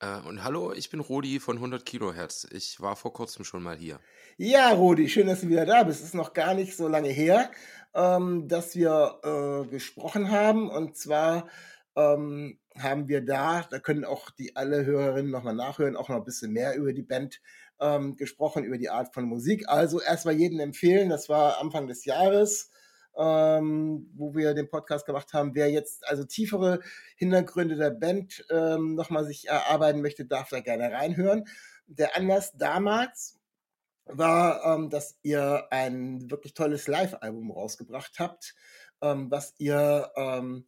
Äh, und hallo, ich bin Rodi von 100 Kilohertz. Ich war vor kurzem schon mal hier. Ja, Rudi, schön, dass du wieder da bist. Es ist noch gar nicht so lange her, ähm, dass wir äh, gesprochen haben. Und zwar ähm, haben wir da, da können auch die alle Hörerinnen nochmal nachhören, auch noch ein bisschen mehr über die Band ähm, gesprochen, über die Art von Musik. Also erstmal jeden empfehlen, das war Anfang des Jahres. Ähm, wo wir den Podcast gemacht haben. Wer jetzt also tiefere Hintergründe der Band ähm, nochmal sich erarbeiten möchte, darf da gerne reinhören. Der Anlass damals war, ähm, dass ihr ein wirklich tolles Live-Album rausgebracht habt, ähm, was ihr ähm,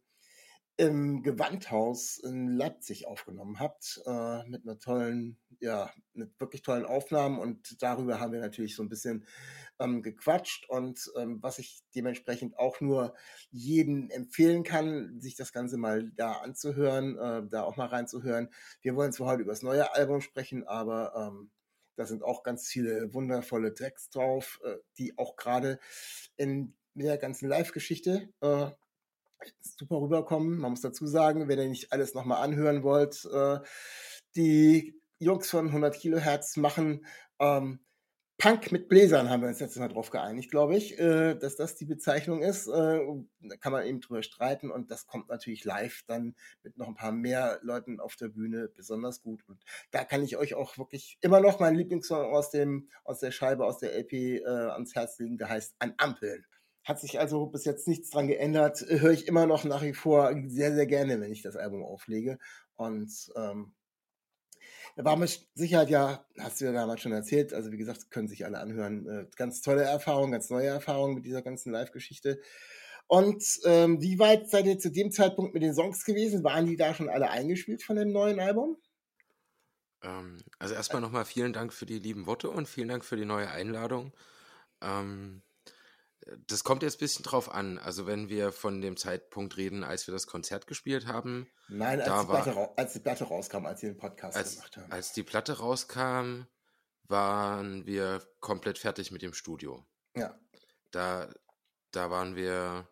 im Gewandhaus in Leipzig aufgenommen habt, äh, mit einer tollen, ja, mit wirklich tollen Aufnahmen und darüber haben wir natürlich so ein bisschen ähm, gequatscht und ähm, was ich dementsprechend auch nur jeden empfehlen kann, sich das Ganze mal da anzuhören, äh, da auch mal reinzuhören. Wir wollen zwar heute über das neue Album sprechen, aber ähm, da sind auch ganz viele wundervolle Tracks drauf, äh, die auch gerade in der ganzen Live-Geschichte äh, super rüberkommen. Man muss dazu sagen, wenn ihr nicht alles nochmal anhören wollt, äh, die Jungs von 100 Kilohertz machen ähm, Punk mit Bläsern, haben wir uns jetzt mal drauf geeinigt, glaube ich, äh, dass das die Bezeichnung ist. Äh, da kann man eben drüber streiten und das kommt natürlich live dann mit noch ein paar mehr Leuten auf der Bühne besonders gut. Und da kann ich euch auch wirklich immer noch meinen Lieblingssong aus, dem, aus der Scheibe, aus der LP äh, ans Herz legen, der heißt An Ampeln. Hat sich also bis jetzt nichts dran geändert. Höre ich immer noch nach wie vor sehr, sehr gerne, wenn ich das Album auflege. Und ähm, war mit Sicherheit ja, hast du ja damals schon erzählt, also wie gesagt, können sich alle anhören. Äh, ganz tolle Erfahrung, ganz neue Erfahrung mit dieser ganzen Live-Geschichte. Und ähm, wie weit seid ihr zu dem Zeitpunkt mit den Songs gewesen? Waren die da schon alle eingespielt von dem neuen Album? Ähm, also erstmal nochmal vielen Dank für die lieben Worte und vielen Dank für die neue Einladung. Ähm, das kommt jetzt ein bisschen drauf an. Also wenn wir von dem Zeitpunkt reden, als wir das Konzert gespielt haben. Nein, als, die, Platte, als die Platte rauskam, als wir den Podcast als, gemacht haben. Als die Platte rauskam, waren wir komplett fertig mit dem Studio. Ja. Da, da waren wir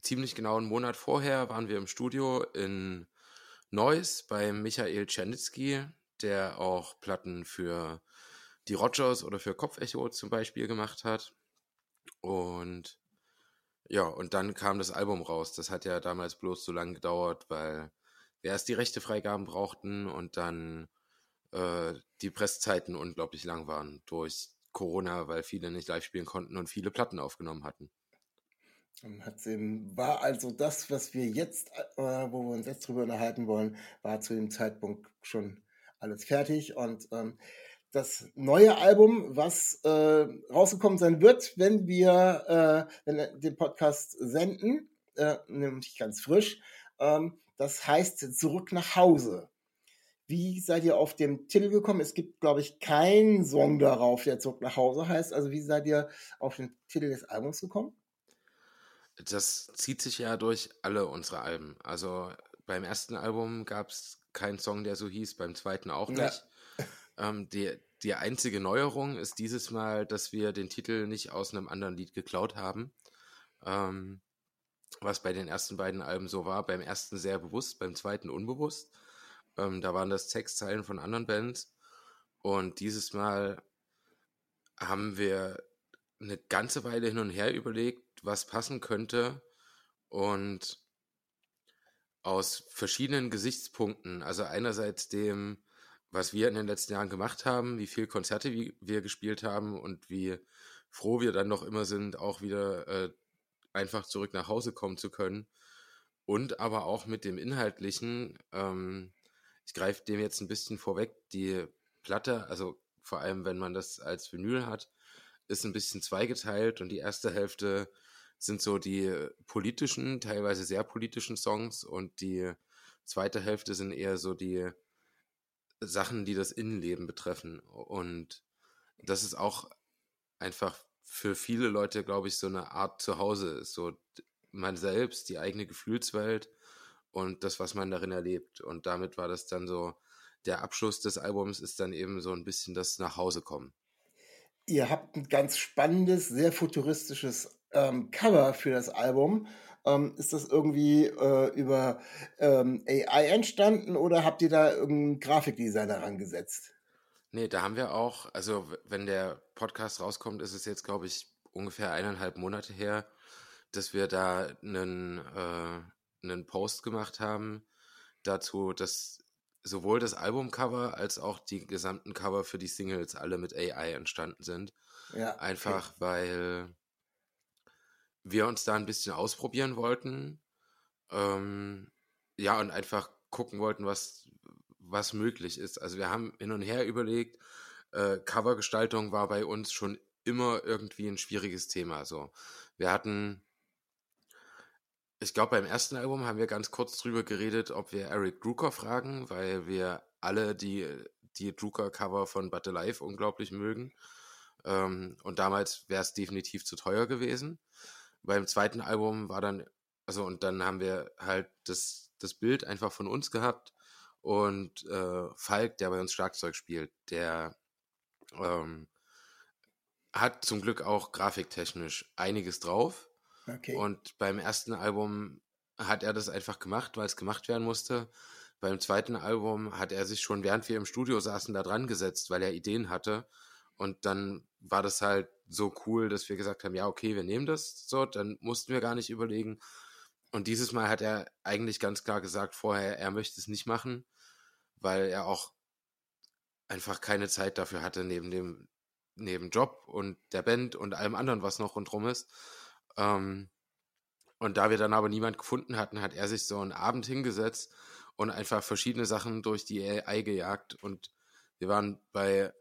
ziemlich genau einen Monat vorher, waren wir im Studio in Neuss bei Michael Czernitzky, der auch Platten für die Rogers oder für Kopfecho zum Beispiel gemacht hat. Und ja, und dann kam das Album raus. Das hat ja damals bloß so lange gedauert, weil wir erst die Rechtefreigaben brauchten und dann äh, die Presszeiten unglaublich lang waren durch Corona, weil viele nicht live spielen konnten und viele Platten aufgenommen hatten. War also das, was wir jetzt, äh, wo wir uns jetzt drüber unterhalten wollen, war zu dem Zeitpunkt schon alles fertig und ähm, das neue Album, was äh, rausgekommen sein wird, wenn wir äh, wenn den Podcast senden, äh, nämlich ganz frisch. Ähm, das heißt Zurück nach Hause. Wie seid ihr auf den Titel gekommen? Es gibt, glaube ich, keinen Song darauf, der Zurück nach Hause heißt. Also wie seid ihr auf den Titel des Albums gekommen? Das zieht sich ja durch alle unsere Alben. Also beim ersten Album gab es keinen Song, der so hieß, beim zweiten auch nicht. Ja. Ähm, die, die einzige Neuerung ist dieses Mal, dass wir den Titel nicht aus einem anderen Lied geklaut haben. Ähm, was bei den ersten beiden Alben so war. Beim ersten sehr bewusst, beim zweiten unbewusst. Ähm, da waren das Textzeilen von anderen Bands. Und dieses Mal haben wir eine ganze Weile hin und her überlegt, was passen könnte. Und aus verschiedenen Gesichtspunkten. Also einerseits dem, was wir in den letzten Jahren gemacht haben, wie viele Konzerte wir gespielt haben und wie froh wir dann noch immer sind, auch wieder äh, einfach zurück nach Hause kommen zu können. Und aber auch mit dem Inhaltlichen, ähm, ich greife dem jetzt ein bisschen vorweg, die Platte, also vor allem wenn man das als Vinyl hat, ist ein bisschen zweigeteilt und die erste Hälfte sind so die politischen, teilweise sehr politischen Songs und die zweite Hälfte sind eher so die Sachen, die das Innenleben betreffen. Und das ist auch einfach für viele Leute, glaube ich, so eine Art Zuhause. So man selbst, die eigene Gefühlswelt und das, was man darin erlebt. Und damit war das dann so, der Abschluss des Albums ist dann eben so ein bisschen das Nachhausekommen. Ihr habt ein ganz spannendes, sehr futuristisches ähm, Cover für das Album. Ähm, ist das irgendwie äh, über ähm, AI entstanden oder habt ihr da irgendeinen Grafikdesigner rangesetzt? Nee, da haben wir auch, also wenn der Podcast rauskommt, ist es jetzt, glaube ich, ungefähr eineinhalb Monate her, dass wir da einen, äh, einen Post gemacht haben dazu, dass sowohl das Albumcover als auch die gesamten Cover für die Singles alle mit AI entstanden sind. Ja. Einfach okay. weil wir uns da ein bisschen ausprobieren wollten. Ähm, ja, und einfach gucken wollten, was, was möglich ist. Also wir haben hin und her überlegt, äh, Covergestaltung war bei uns schon immer irgendwie ein schwieriges Thema. So, wir hatten ich glaube, beim ersten Album haben wir ganz kurz drüber geredet, ob wir Eric Drucker fragen, weil wir alle die, die Drucker-Cover von But Alive unglaublich mögen. Ähm, und damals wäre es definitiv zu teuer gewesen. Beim zweiten Album war dann, also und dann haben wir halt das, das Bild einfach von uns gehabt und äh, Falk, der bei uns Schlagzeug spielt, der ähm, hat zum Glück auch grafiktechnisch einiges drauf. Okay. Und beim ersten Album hat er das einfach gemacht, weil es gemacht werden musste. Beim zweiten Album hat er sich schon, während wir im Studio saßen, da dran gesetzt, weil er Ideen hatte. Und dann war das halt so cool, dass wir gesagt haben, ja, okay, wir nehmen das so, dann mussten wir gar nicht überlegen. Und dieses Mal hat er eigentlich ganz klar gesagt vorher, er möchte es nicht machen, weil er auch einfach keine Zeit dafür hatte, neben dem, neben Job und der Band und allem anderen, was noch rundherum ist. Ähm, und da wir dann aber niemand gefunden hatten, hat er sich so einen Abend hingesetzt und einfach verschiedene Sachen durch die AI gejagt. Und wir waren bei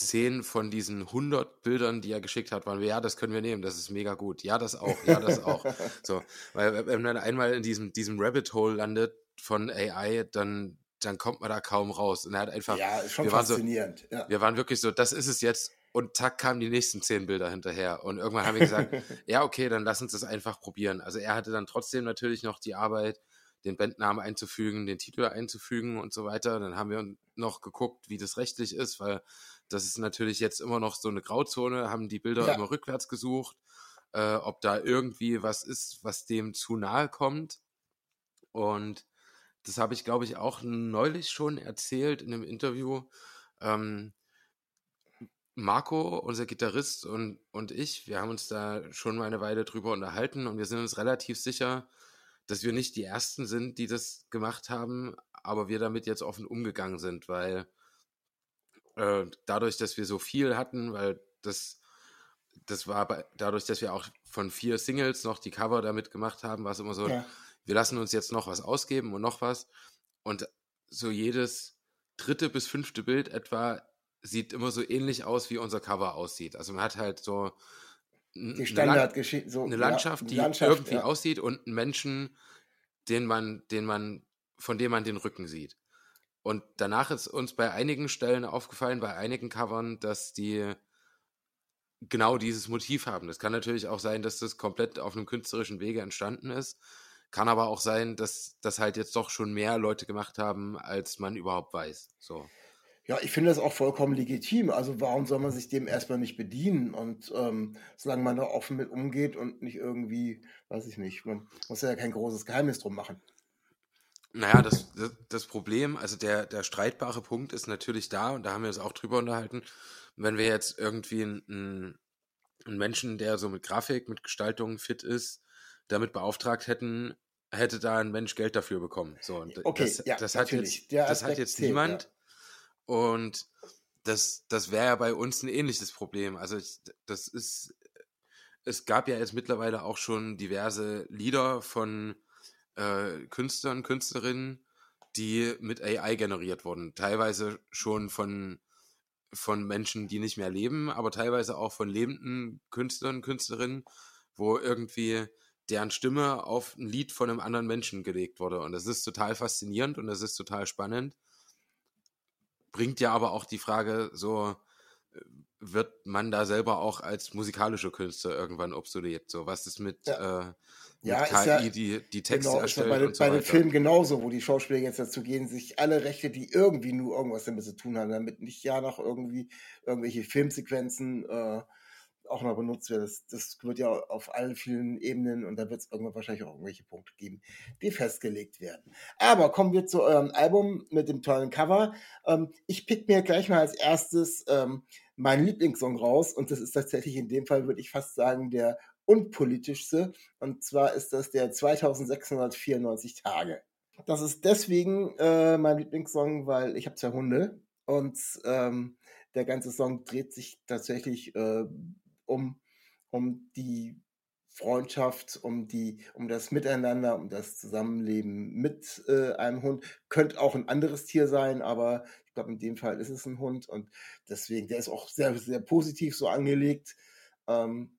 zehn von diesen 100 Bildern, die er geschickt hat, waren wir, ja, das können wir nehmen, das ist mega gut. Ja, das auch, ja, das auch. so, weil wenn man einmal in diesem, diesem Rabbit Hole landet von AI, dann, dann kommt man da kaum raus. Und er hat einfach, ja, schon wir faszinierend. Waren so, ja. Wir waren wirklich so, das ist es jetzt und zack kamen die nächsten zehn Bilder hinterher. Und irgendwann haben wir gesagt, ja, okay, dann lass uns das einfach probieren. Also er hatte dann trotzdem natürlich noch die Arbeit, den Bandnamen einzufügen, den Titel einzufügen und so weiter. Dann haben wir noch geguckt, wie das rechtlich ist, weil das ist natürlich jetzt immer noch so eine Grauzone, haben die Bilder ja. immer rückwärts gesucht, äh, ob da irgendwie was ist, was dem zu nahe kommt. Und das habe ich, glaube ich, auch neulich schon erzählt in einem Interview. Ähm, Marco, unser Gitarrist und, und ich, wir haben uns da schon mal eine Weile drüber unterhalten und wir sind uns relativ sicher, dass wir nicht die Ersten sind, die das gemacht haben, aber wir damit jetzt offen umgegangen sind, weil äh, dadurch, dass wir so viel hatten, weil das, das war bei, dadurch, dass wir auch von vier Singles noch die Cover damit gemacht haben, war es immer so, ja. wir lassen uns jetzt noch was ausgeben und noch was und so jedes dritte bis fünfte Bild etwa sieht immer so ähnlich aus, wie unser Cover aussieht. Also man hat halt so die Standardgeschichte, so eine Landschaft, ja, die Landschaft, irgendwie ja. aussieht und einen Menschen, den man, den man, von dem man den Rücken sieht. Und danach ist uns bei einigen Stellen aufgefallen, bei einigen Covern, dass die genau dieses Motiv haben. Das kann natürlich auch sein, dass das komplett auf einem künstlerischen Wege entstanden ist. Kann aber auch sein, dass das halt jetzt doch schon mehr Leute gemacht haben, als man überhaupt weiß. So. Ja, ich finde das auch vollkommen legitim. Also warum soll man sich dem erstmal nicht bedienen? Und ähm, solange man da offen mit umgeht und nicht irgendwie, weiß ich nicht, man muss ja kein großes Geheimnis drum machen. Naja, das, das, das Problem, also der, der streitbare Punkt ist natürlich da, und da haben wir uns auch drüber unterhalten, wenn wir jetzt irgendwie einen, einen Menschen, der so mit Grafik, mit Gestaltung fit ist, damit beauftragt hätten, hätte da ein Mensch Geld dafür bekommen. So, und Okay, das, ja, das hat jetzt, das hat jetzt niemand. ja. Und das, das wäre ja bei uns ein ähnliches Problem. Also ich, das ist, es gab ja jetzt mittlerweile auch schon diverse Lieder von äh, Künstlern, Künstlerinnen, die mit AI generiert wurden. Teilweise schon von, von Menschen, die nicht mehr leben, aber teilweise auch von lebenden Künstlern, Künstlerinnen, wo irgendwie deren Stimme auf ein Lied von einem anderen Menschen gelegt wurde. Und das ist total faszinierend und das ist total spannend. Bringt ja aber auch die Frage, so wird man da selber auch als musikalische Künstler irgendwann obsolet? So, was ist mit, äh, mit Ja, KI, ja- die, die Texte Genau, ist ja erstellt bei, den- und so bei den? Filmen genauso, wo die Schauspieler jetzt dazu gehen, sich alle Rechte, die irgendwie nur irgendwas damit zu tun haben, damit nicht ja noch irgendwie irgendwelche Filmsequenzen äh, auch noch benutzt werden. Das, das wird ja auf allen vielen Ebenen und da wird es irgendwann wahrscheinlich auch irgendwelche Punkte geben, die festgelegt werden. Aber kommen wir zu eurem Album mit dem tollen Cover. Ähm, ich pick mir gleich mal als erstes ähm, meinen Lieblingssong raus und das ist tatsächlich in dem Fall, würde ich fast sagen, der unpolitischste. Und zwar ist das der 2694 Tage. Das ist deswegen äh, mein Lieblingssong, weil ich habe zwei Hunde und ähm, der ganze Song dreht sich tatsächlich äh, um, um die Freundschaft, um die, um das Miteinander, um das Zusammenleben mit äh, einem Hund. Könnte auch ein anderes Tier sein, aber ich glaube, in dem Fall ist es ein Hund und deswegen, der ist auch sehr, sehr positiv so angelegt. Ähm,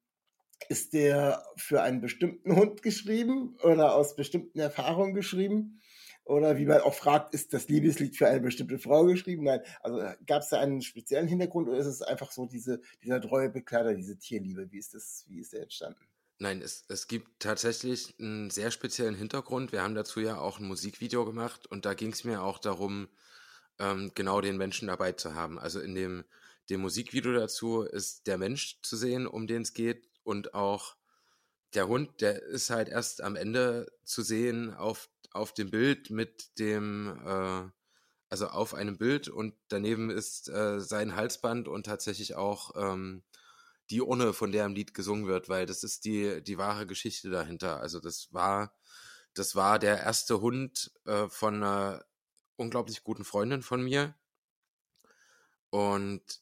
ist der für einen bestimmten Hund geschrieben oder aus bestimmten Erfahrungen geschrieben? Oder wie man auch fragt, ist das Liebeslied für eine bestimmte Frau geschrieben? Nein, also gab es da einen speziellen Hintergrund oder ist es einfach so diese, dieser treue Begleiter, diese Tierliebe? Wie ist das, wie ist der entstanden? Nein, es, es gibt tatsächlich einen sehr speziellen Hintergrund. Wir haben dazu ja auch ein Musikvideo gemacht und da ging es mir auch darum, ähm, genau den Menschen dabei zu haben. Also in dem, dem Musikvideo dazu ist der Mensch zu sehen, um den es geht und auch der Hund, der ist halt erst am Ende zu sehen auf, auf dem Bild mit dem, äh, also auf einem Bild und daneben ist äh, sein Halsband und tatsächlich auch ähm, die Urne, von der im Lied gesungen wird, weil das ist die, die wahre Geschichte dahinter. Also das war, das war der erste Hund äh, von einer unglaublich guten Freundin von mir. Und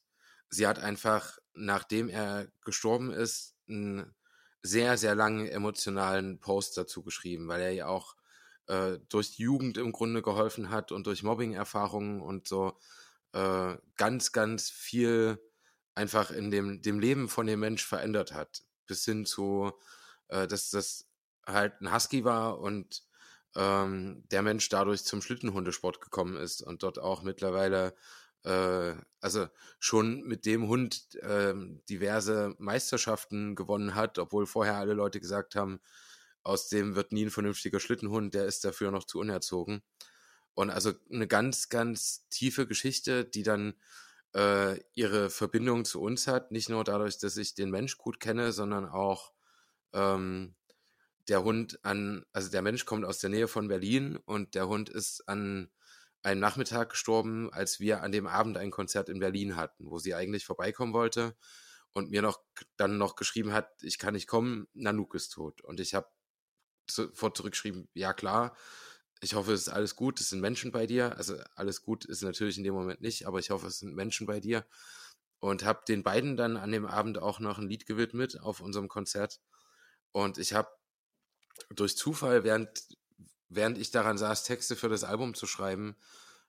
sie hat einfach, nachdem er gestorben ist, einen sehr, sehr langen emotionalen Post dazu geschrieben, weil er ja auch äh, durch die Jugend im Grunde geholfen hat und durch Mobbing-Erfahrungen und so äh, ganz, ganz viel einfach in dem, dem Leben von dem Mensch verändert hat. Bis hin zu, äh, dass das halt ein Husky war und ähm, der Mensch dadurch zum Schlittenhundesport gekommen ist und dort auch mittlerweile, äh, also schon mit dem Hund äh, diverse Meisterschaften gewonnen hat, obwohl vorher alle Leute gesagt haben, aus dem wird nie ein vernünftiger Schlittenhund, der ist dafür noch zu unerzogen. Und also eine ganz, ganz tiefe Geschichte, die dann äh, ihre Verbindung zu uns hat. Nicht nur dadurch, dass ich den Mensch gut kenne, sondern auch ähm, der Hund an, also der Mensch kommt aus der Nähe von Berlin und der Hund ist an einem Nachmittag gestorben, als wir an dem Abend ein Konzert in Berlin hatten, wo sie eigentlich vorbeikommen wollte und mir noch dann noch geschrieben hat, ich kann nicht kommen, Nanook ist tot. Und ich habe sofort zurückgeschrieben, ja klar, ich hoffe, es ist alles gut, es sind Menschen bei dir. Also alles gut ist natürlich in dem Moment nicht, aber ich hoffe, es sind Menschen bei dir. Und habe den beiden dann an dem Abend auch noch ein Lied gewidmet auf unserem Konzert. Und ich habe durch Zufall, während, während ich daran saß, Texte für das Album zu schreiben,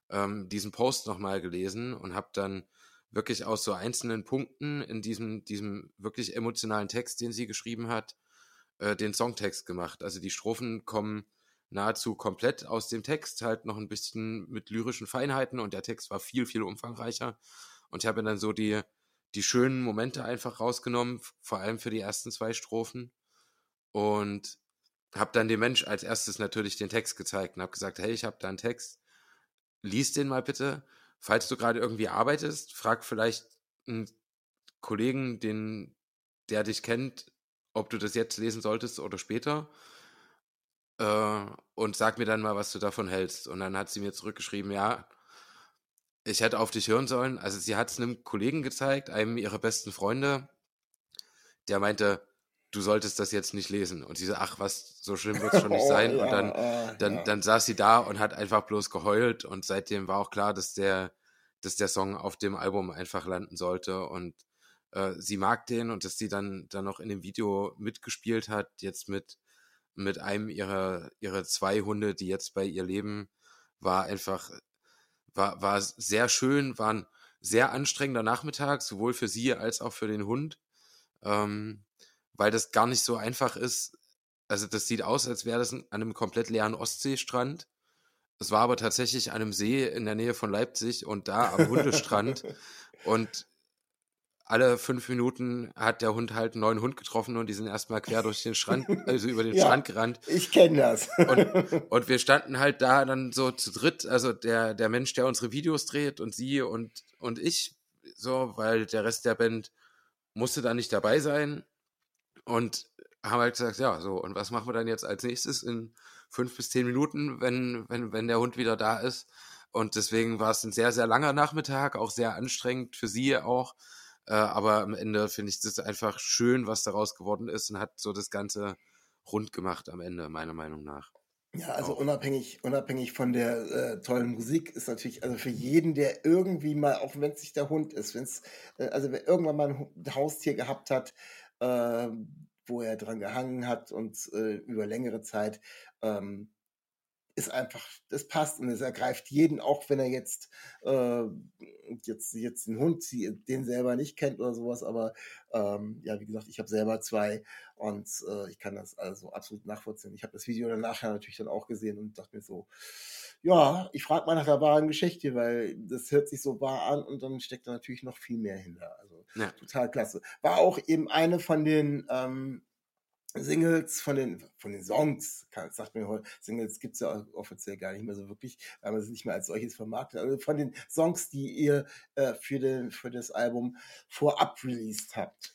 ähm, diesen Post nochmal gelesen und habe dann wirklich aus so einzelnen Punkten in diesem, diesem wirklich emotionalen Text, den sie geschrieben hat, äh, den Songtext gemacht. Also die Strophen kommen nahezu komplett aus dem Text, halt noch ein bisschen mit lyrischen Feinheiten und der Text war viel, viel umfangreicher. Und ich habe dann so die, die schönen Momente einfach rausgenommen, vor allem für die ersten zwei Strophen. Und habe dann dem Mensch als erstes natürlich den Text gezeigt und habe gesagt, hey, ich habe da einen Text, lies den mal bitte. Falls du gerade irgendwie arbeitest, frag vielleicht einen Kollegen, den, der dich kennt, ob du das jetzt lesen solltest oder später. Äh, und sag mir dann mal, was du davon hältst. Und dann hat sie mir zurückgeschrieben, ja, ich hätte auf dich hören sollen. Also sie hat es einem Kollegen gezeigt, einem ihrer besten Freunde, der meinte, du solltest das jetzt nicht lesen. Und sie so, ach, was, so schlimm wird es schon nicht sein. Oh, und dann, dann, dann saß sie da und hat einfach bloß geheult. Und seitdem war auch klar, dass der, dass der Song auf dem Album einfach landen sollte. Und äh, sie mag den und dass sie dann, dann noch in dem Video mitgespielt hat, jetzt mit, mit einem ihrer, ihrer zwei Hunde, die jetzt bei ihr leben, war einfach, war, war sehr schön, war ein sehr anstrengender Nachmittag, sowohl für sie als auch für den Hund. Ähm, weil das gar nicht so einfach ist. Also das sieht aus, als wäre das an einem komplett leeren Ostseestrand. Es war aber tatsächlich an einem See in der Nähe von Leipzig und da am Hundestrand. und alle fünf Minuten hat der Hund halt einen neuen Hund getroffen und die sind erstmal quer durch den Strand, also über den ja, Strand gerannt. Ich kenne das. und, und, wir standen halt da dann so zu dritt, also der, der Mensch, der unsere Videos dreht und sie und, und ich, so, weil der Rest der Band musste da nicht dabei sein. Und haben halt gesagt, ja, so, und was machen wir dann jetzt als nächstes in fünf bis zehn Minuten, wenn, wenn, wenn der Hund wieder da ist? Und deswegen war es ein sehr, sehr langer Nachmittag, auch sehr anstrengend für sie auch. Äh, aber am Ende finde ich das einfach schön, was daraus geworden ist und hat so das Ganze rund gemacht am Ende, meiner Meinung nach. Ja, also unabhängig, unabhängig von der äh, tollen Musik ist natürlich, also für jeden, der irgendwie mal, auch wenn es nicht der Hund ist, wenn es, äh, also wer irgendwann mal ein Haustier gehabt hat, äh, wo er dran gehangen hat und äh, über längere Zeit, ähm, ist einfach, das passt und es ergreift jeden, auch wenn er jetzt, äh, jetzt, jetzt den Hund, den selber nicht kennt oder sowas, aber ähm, ja, wie gesagt, ich habe selber zwei und äh, ich kann das also absolut nachvollziehen. Ich habe das Video dann nachher natürlich dann auch gesehen und dachte mir so, ja, ich frage mal nach der wahren Geschichte, weil das hört sich so wahr an und dann steckt da natürlich noch viel mehr hinter. Also ja. total klasse. War auch eben eine von den ähm, Singles, von den, von den Songs, sagt mir heute, Singles gibt's ja offiziell gar nicht mehr so wirklich, weil man es nicht mehr als solches vermarktet. Also von den Songs, die ihr äh, für, den, für das Album vorab released habt.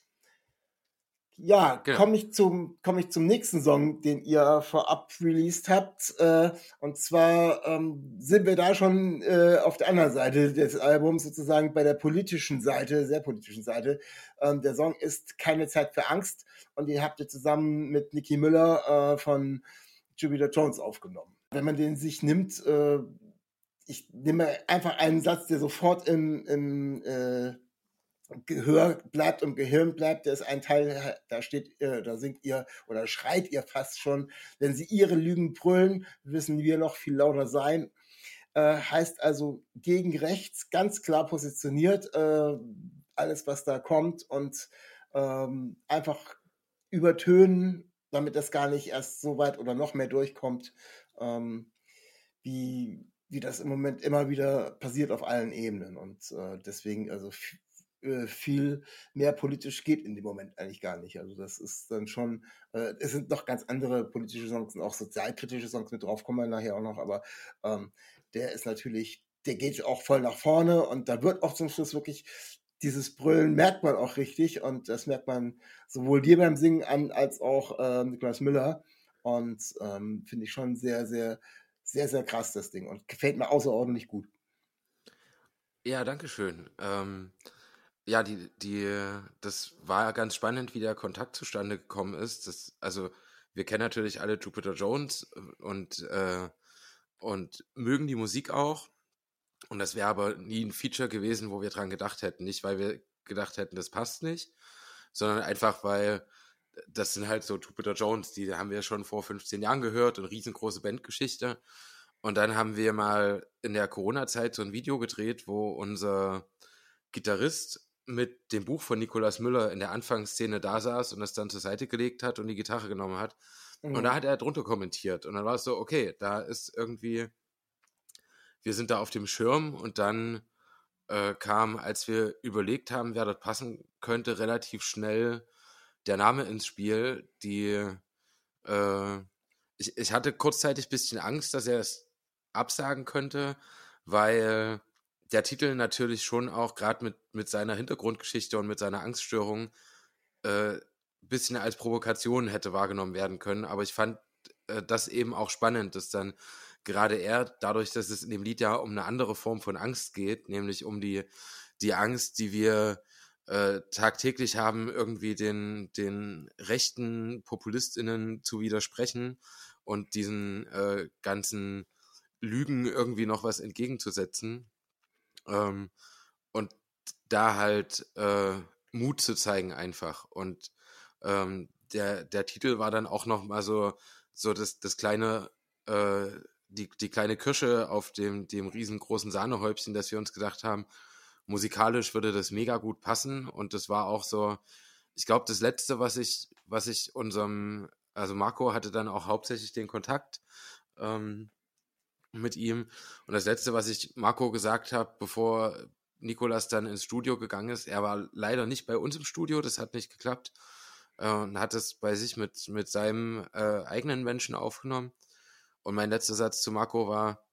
Ja, genau. komme ich zum komme ich zum nächsten Song, den ihr vorab released habt. Äh, und zwar ähm, sind wir da schon äh, auf der anderen Seite des Albums, sozusagen bei der politischen Seite, sehr politischen Seite. Ähm, der Song ist Keine Zeit für Angst und den habt ihr zusammen mit Nicky Müller äh, von Jupiter Jones aufgenommen. Wenn man den sich nimmt, äh, ich nehme einfach einen Satz, der sofort im, im äh, Gehör bleibt und Gehirn bleibt, der ist ein Teil, da steht, da singt ihr oder schreit ihr fast schon, wenn sie ihre Lügen brüllen, wissen wir noch viel lauter sein. Äh, heißt also gegen rechts, ganz klar positioniert, äh, alles was da kommt und ähm, einfach übertönen, damit das gar nicht erst so weit oder noch mehr durchkommt, ähm, wie, wie das im Moment immer wieder passiert auf allen Ebenen. Und äh, deswegen, also äh, viel mehr politisch geht in dem Moment eigentlich gar nicht. Also das ist dann schon, äh, es sind noch ganz andere politische Songs und auch sozialkritische Songs mit drauf, kommen wir nachher auch noch, aber ähm, der ist natürlich, der geht auch voll nach vorne und da wird auch zum Schluss wirklich dieses Brüllen merkt man auch richtig und das merkt man sowohl dir beim Singen an als auch äh, Niklas Müller und ähm, finde ich schon sehr, sehr, sehr, sehr krass das Ding und gefällt mir außerordentlich gut. Ja, danke schön. Ähm, ja, die, die, das war ganz spannend, wie der Kontakt zustande gekommen ist. Das, also, wir kennen natürlich alle Jupiter Jones äh, und, äh, und mögen die Musik auch. Und das wäre aber nie ein Feature gewesen, wo wir dran gedacht hätten. Nicht, weil wir gedacht hätten, das passt nicht, sondern einfach, weil das sind halt so Jupiter Jones, die haben wir schon vor 15 Jahren gehört und riesengroße Bandgeschichte. Und dann haben wir mal in der Corona-Zeit so ein Video gedreht, wo unser Gitarrist mit dem Buch von Nikolaus Müller in der Anfangsszene da saß und das dann zur Seite gelegt hat und die Gitarre genommen hat. Mhm. Und da hat er drunter kommentiert. Und dann war es so, okay, da ist irgendwie, wir sind da auf dem Schirm und dann äh, kam, als wir überlegt haben, wer dort passen könnte, relativ schnell der Name ins Spiel, die äh, ich, ich hatte kurzzeitig ein bisschen Angst, dass er es absagen könnte, weil der Titel natürlich schon auch gerade mit, mit seiner Hintergrundgeschichte und mit seiner Angststörung äh, bisschen als Provokation hätte wahrgenommen werden können. Aber ich fand äh, das eben auch spannend, dass dann gerade er, dadurch, dass es in dem Lied ja um eine andere Form von Angst geht, nämlich um die, die Angst, die wir äh, tagtäglich haben, irgendwie den, den rechten PopulistInnen zu widersprechen und diesen äh, ganzen Lügen irgendwie noch was entgegenzusetzen. Ähm, und da halt äh, Mut zu zeigen einfach. Und ähm, der, der Titel war dann auch noch mal so, so das, das kleine, äh, die, die kleine Kirsche auf dem, dem riesengroßen Sahnehäubchen, dass wir uns gedacht haben, musikalisch würde das mega gut passen. Und das war auch so, ich glaube, das letzte, was ich, was ich unserem, also Marco hatte dann auch hauptsächlich den Kontakt ähm, mit ihm. Und das letzte, was ich Marco gesagt habe, bevor Nikolas dann ins Studio gegangen ist, er war leider nicht bei uns im Studio, das hat nicht geklappt. Äh, und hat es bei sich mit, mit seinem äh, eigenen Menschen aufgenommen. Und mein letzter Satz zu Marco war,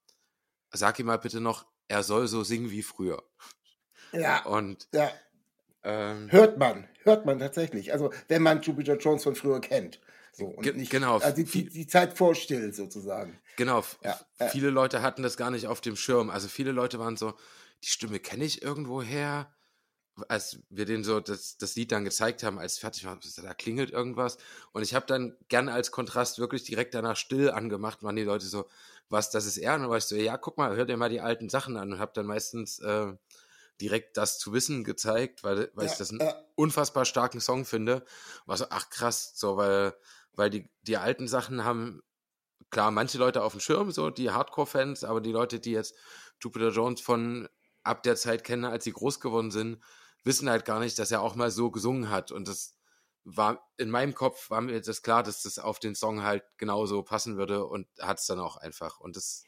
sag ihm mal bitte noch, er soll so singen wie früher. Ja. Und Ja, ähm, hört man, hört man tatsächlich. Also, wenn man Jupiter Jones von früher kennt. So, und Ge- nicht, genau, Also die, die, die Zeit vor still sozusagen. Genau, Ja, viele Leute hatten das gar nicht auf dem Schirm. Also viele Leute waren so, die Stimme kenne ich irgendwo her. Als wir denen so das, das Lied dann gezeigt haben, als fertig war, da klingelt irgendwas. Und ich habe dann gerne als Kontrast wirklich direkt danach still angemacht, waren die Leute so, was, das ist er? Und dann war ich so, ja, guck mal, hört dir mal die alten Sachen an und habe dann meistens äh, direkt das zu wissen gezeigt, weil, weil ich Ja, das einen ja. unfassbar starken Song finde. War so, ach krass, so, weil, weil die, die alten Sachen haben klar, manche Leute auf dem Schirm, so die Hardcore-Fans, aber die Leute, die jetzt Jupiter Jones von ab der Zeit kennen, als sie groß geworden sind, wissen halt gar nicht, dass er auch mal so gesungen hat. Und das war in meinem Kopf war mir das klar, dass das auf den Song halt genauso passen würde und hat es dann auch einfach. Und das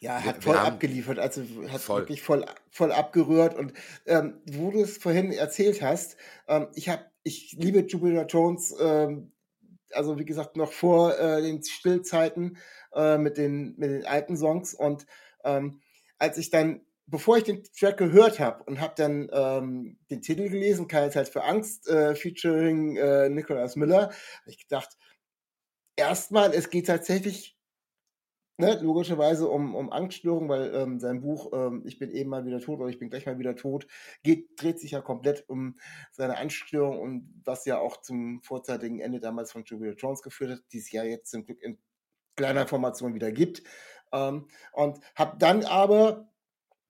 Ja, hat voll haben- abgeliefert, also hat Voll. wirklich voll, voll abgerührt. Und ähm, wo du es vorhin erzählt hast, ähm, ich habe, ich liebe Jupiter Jones, ähm, also wie gesagt, noch vor äh, den Stillzeiten äh, mit, den, mit den alten Songs. Und ähm, als ich dann, bevor ich den Track gehört habe und habe dann ähm, den Titel gelesen, Keine Zeit für Angst, äh, featuring äh, Nicolas Miller, habe ich gedacht, erstmal, es geht tatsächlich ne, logischerweise um, um Angststörungen, weil ähm, sein Buch ähm, Ich bin eben mal wieder tot oder ich bin gleich mal wieder tot geht, dreht sich ja komplett um seine Angststörung und was ja auch zum vorzeitigen Ende damals von Julia Jones geführt hat, die es ja jetzt zum Glück in kleiner Formation wieder gibt. Ähm, und habe dann aber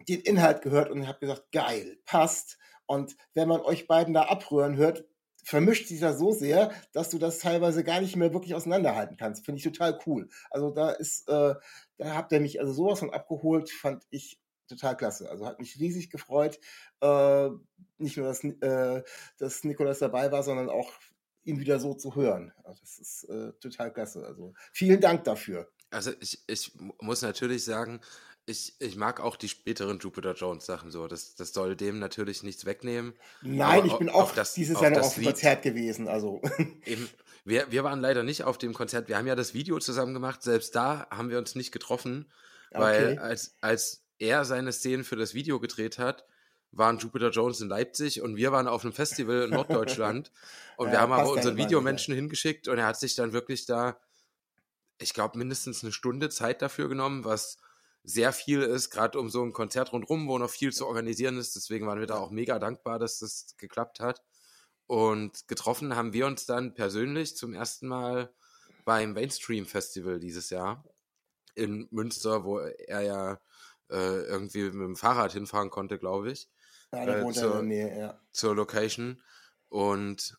den Inhalt gehört und habe gesagt, geil, passt. Und wenn man euch beiden da abrühren hört, vermischt sich das so sehr, dass du das teilweise gar nicht mehr wirklich auseinanderhalten kannst. Finde ich total cool. Also da ist, äh, da habt ihr mich also sowas von abgeholt, fand ich total klasse. Also hat mich riesig gefreut. Äh, nicht nur, dass, äh, dass Nikolas dabei war, sondern auch ihn wieder so zu hören. Also das ist äh, total klasse. Also vielen Dank dafür. Also ich, ich mu- muss natürlich sagen, ich, ich mag auch die späteren Jupiter Jones Sachen so. Das, das soll dem natürlich nichts wegnehmen. Nein, Aber ich bin au- auch das- dieses Jahr noch auf dem Konzert gewesen. Also Eben, wir, wir waren leider nicht auf dem Konzert. Wir haben ja das Video zusammen gemacht. Selbst da haben wir uns nicht getroffen, weil Okay. als, als er seine Szenen für das Video gedreht hat, waren Jupiter Jones in Leipzig und wir waren auf einem Festival in Norddeutschland. und wir Ja, haben aber unseren Videomenschen hingeschickt und er hat sich dann wirklich da, ich glaube, mindestens eine Stunde Zeit dafür genommen, was sehr viel ist, gerade um so ein Konzert rundherum, wo noch viel zu organisieren ist. Deswegen waren wir da auch mega dankbar, dass das geklappt hat. Und getroffen haben wir uns dann persönlich zum ersten Mal beim Mainstream Festival dieses Jahr in Münster, wo er ja äh, irgendwie mit dem Fahrrad hinfahren konnte, glaube ich, ja, äh, zur- der Nähe, ja. zur Location. Und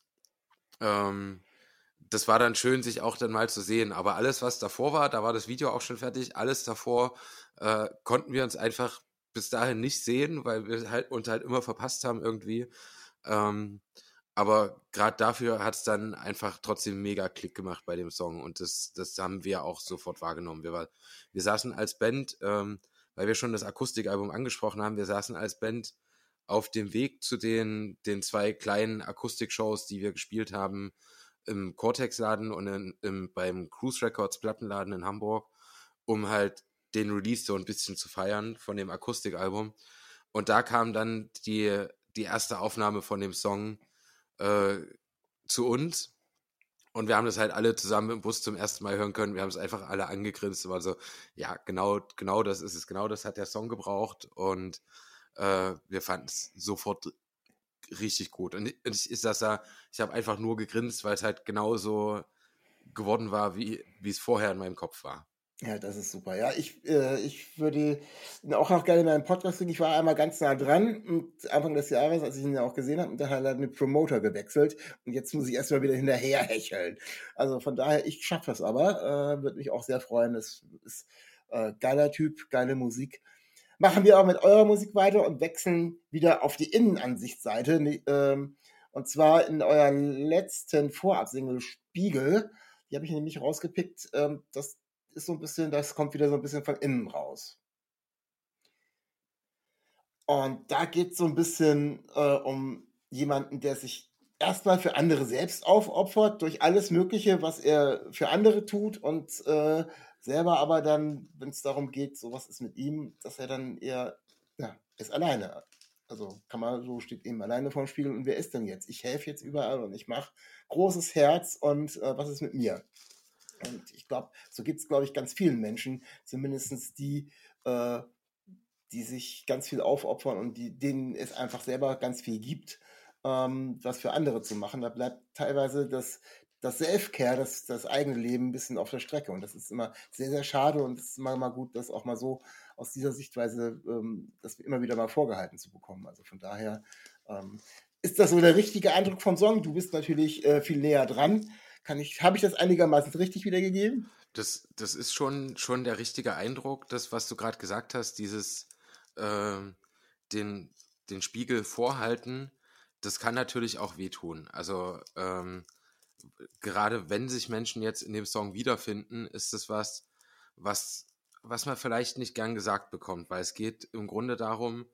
ähm, das war dann schön, sich auch dann mal zu sehen. Aber alles, was davor war, da war das Video auch schon fertig, alles davor äh, konnten wir uns einfach bis dahin nicht sehen, weil wir halt uns halt immer verpasst haben irgendwie. Ähm, aber gerade dafür hat es dann einfach trotzdem mega Klick gemacht bei dem Song und das, das haben wir auch sofort wahrgenommen. Wir, war, wir saßen als Band, ähm, weil wir schon das Akustikalbum angesprochen haben, wir saßen als Band auf dem Weg zu den, den zwei kleinen Akustikshows, die wir gespielt haben, im Cortex-Laden und in, im, beim Cruise Records Plattenladen in Hamburg, um halt den Release so ein bisschen zu feiern von dem Akustikalbum. Und da kam dann die, die erste Aufnahme von dem Song äh, zu uns. Und wir haben das halt alle zusammen im Bus zum ersten Mal hören können. Wir haben es einfach alle angegrinst und war so, ja, genau, genau das ist es. Genau das hat der Song gebraucht. Und äh, wir fanden es sofort richtig gut. Und ich, ich, da, ich habe einfach nur gegrinst, weil es halt genauso geworden war, wie, wie es vorher in meinem Kopf war. Ja, das ist super. Ja, ich, äh, ich würde ihn auch noch gerne in einen Podcast kriegen. Ich war einmal ganz nah dran und Anfang des Jahres, als ich ihn ja auch gesehen habe, und dann hat er mit Promoter gewechselt und jetzt muss ich erstmal wieder hinterher hecheln. Also von daher, ich schaffe das aber. Äh, würde mich auch sehr freuen. Das ist äh, geiler Typ, geile Musik. Machen wir auch mit eurer Musik weiter und wechseln wieder auf die Innenansichtsseite. Ähm, und zwar in eurer letzten Vorabsingle Spiegel. Die habe ich nämlich rausgepickt. Ähm, das ist so ein bisschen, das kommt wieder so ein bisschen von innen raus. Und da geht es so ein bisschen äh, um jemanden, der sich erstmal für andere selbst aufopfert, durch alles Mögliche, was er für andere tut und äh, selber aber dann, wenn es darum geht, so was ist mit ihm, dass er dann eher, ja, ist alleine. Also kann man, so steht eben alleine vorm Spiegel und wer ist denn jetzt? Ich helfe jetzt überall und ich mache großes Herz und äh, was ist mit mir? Und ich glaube, so gibt es, glaube ich, ganz vielen Menschen, zumindest die, äh, die sich ganz viel aufopfern und die, denen es einfach selber ganz viel gibt, ähm, was für andere zu machen. Da bleibt teilweise das, das Self-Care, das, das eigene Leben ein bisschen auf der Strecke. Und das ist immer sehr, sehr schade und es ist immer mal gut, das auch mal so aus dieser Sichtweise, ähm, das immer wieder mal vorgehalten zu bekommen. Also von daher ähm, ist das so der richtige Eindruck vom Song. Du bist natürlich äh, viel näher dran. Kann ich, habe ich das einigermaßen richtig wiedergegeben? Das, das ist schon, schon der richtige Eindruck, das, was du gerade gesagt hast, dieses äh, den, den Spiegel vorhalten, das kann natürlich auch wehtun. Also ähm, gerade wenn sich Menschen jetzt in dem Song wiederfinden, ist es was, was, was man vielleicht nicht gern gesagt bekommt, weil es geht im Grunde darum,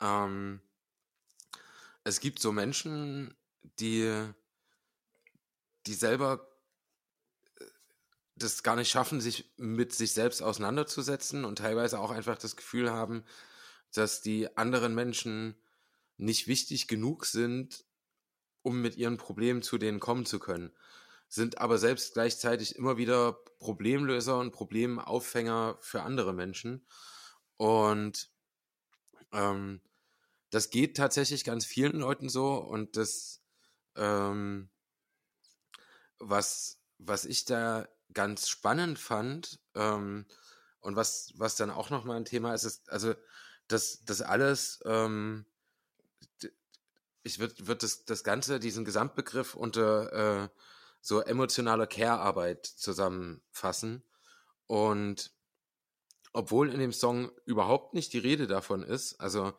ähm, es gibt so Menschen, die die selber äh, das gar nicht schaffen, sich mit sich selbst auseinanderzusetzen und teilweise auch einfach das Gefühl haben, dass die anderen Menschen nicht wichtig genug sind, um mit ihren Problemen zu denen kommen zu können, sind aber selbst gleichzeitig immer wieder Problemlöser und Problemauffänger für andere Menschen. Und ähm, das geht tatsächlich ganz vielen Leuten so und das ähm, was, was ich da ganz spannend fand ähm, und was, was dann auch nochmal ein Thema ist, ist, also das, das alles, ähm, ich würde würd das, das Ganze, diesen Gesamtbegriff unter äh, so emotionaler Care-Arbeit zusammenfassen. Und obwohl in dem Song überhaupt nicht die Rede davon ist, also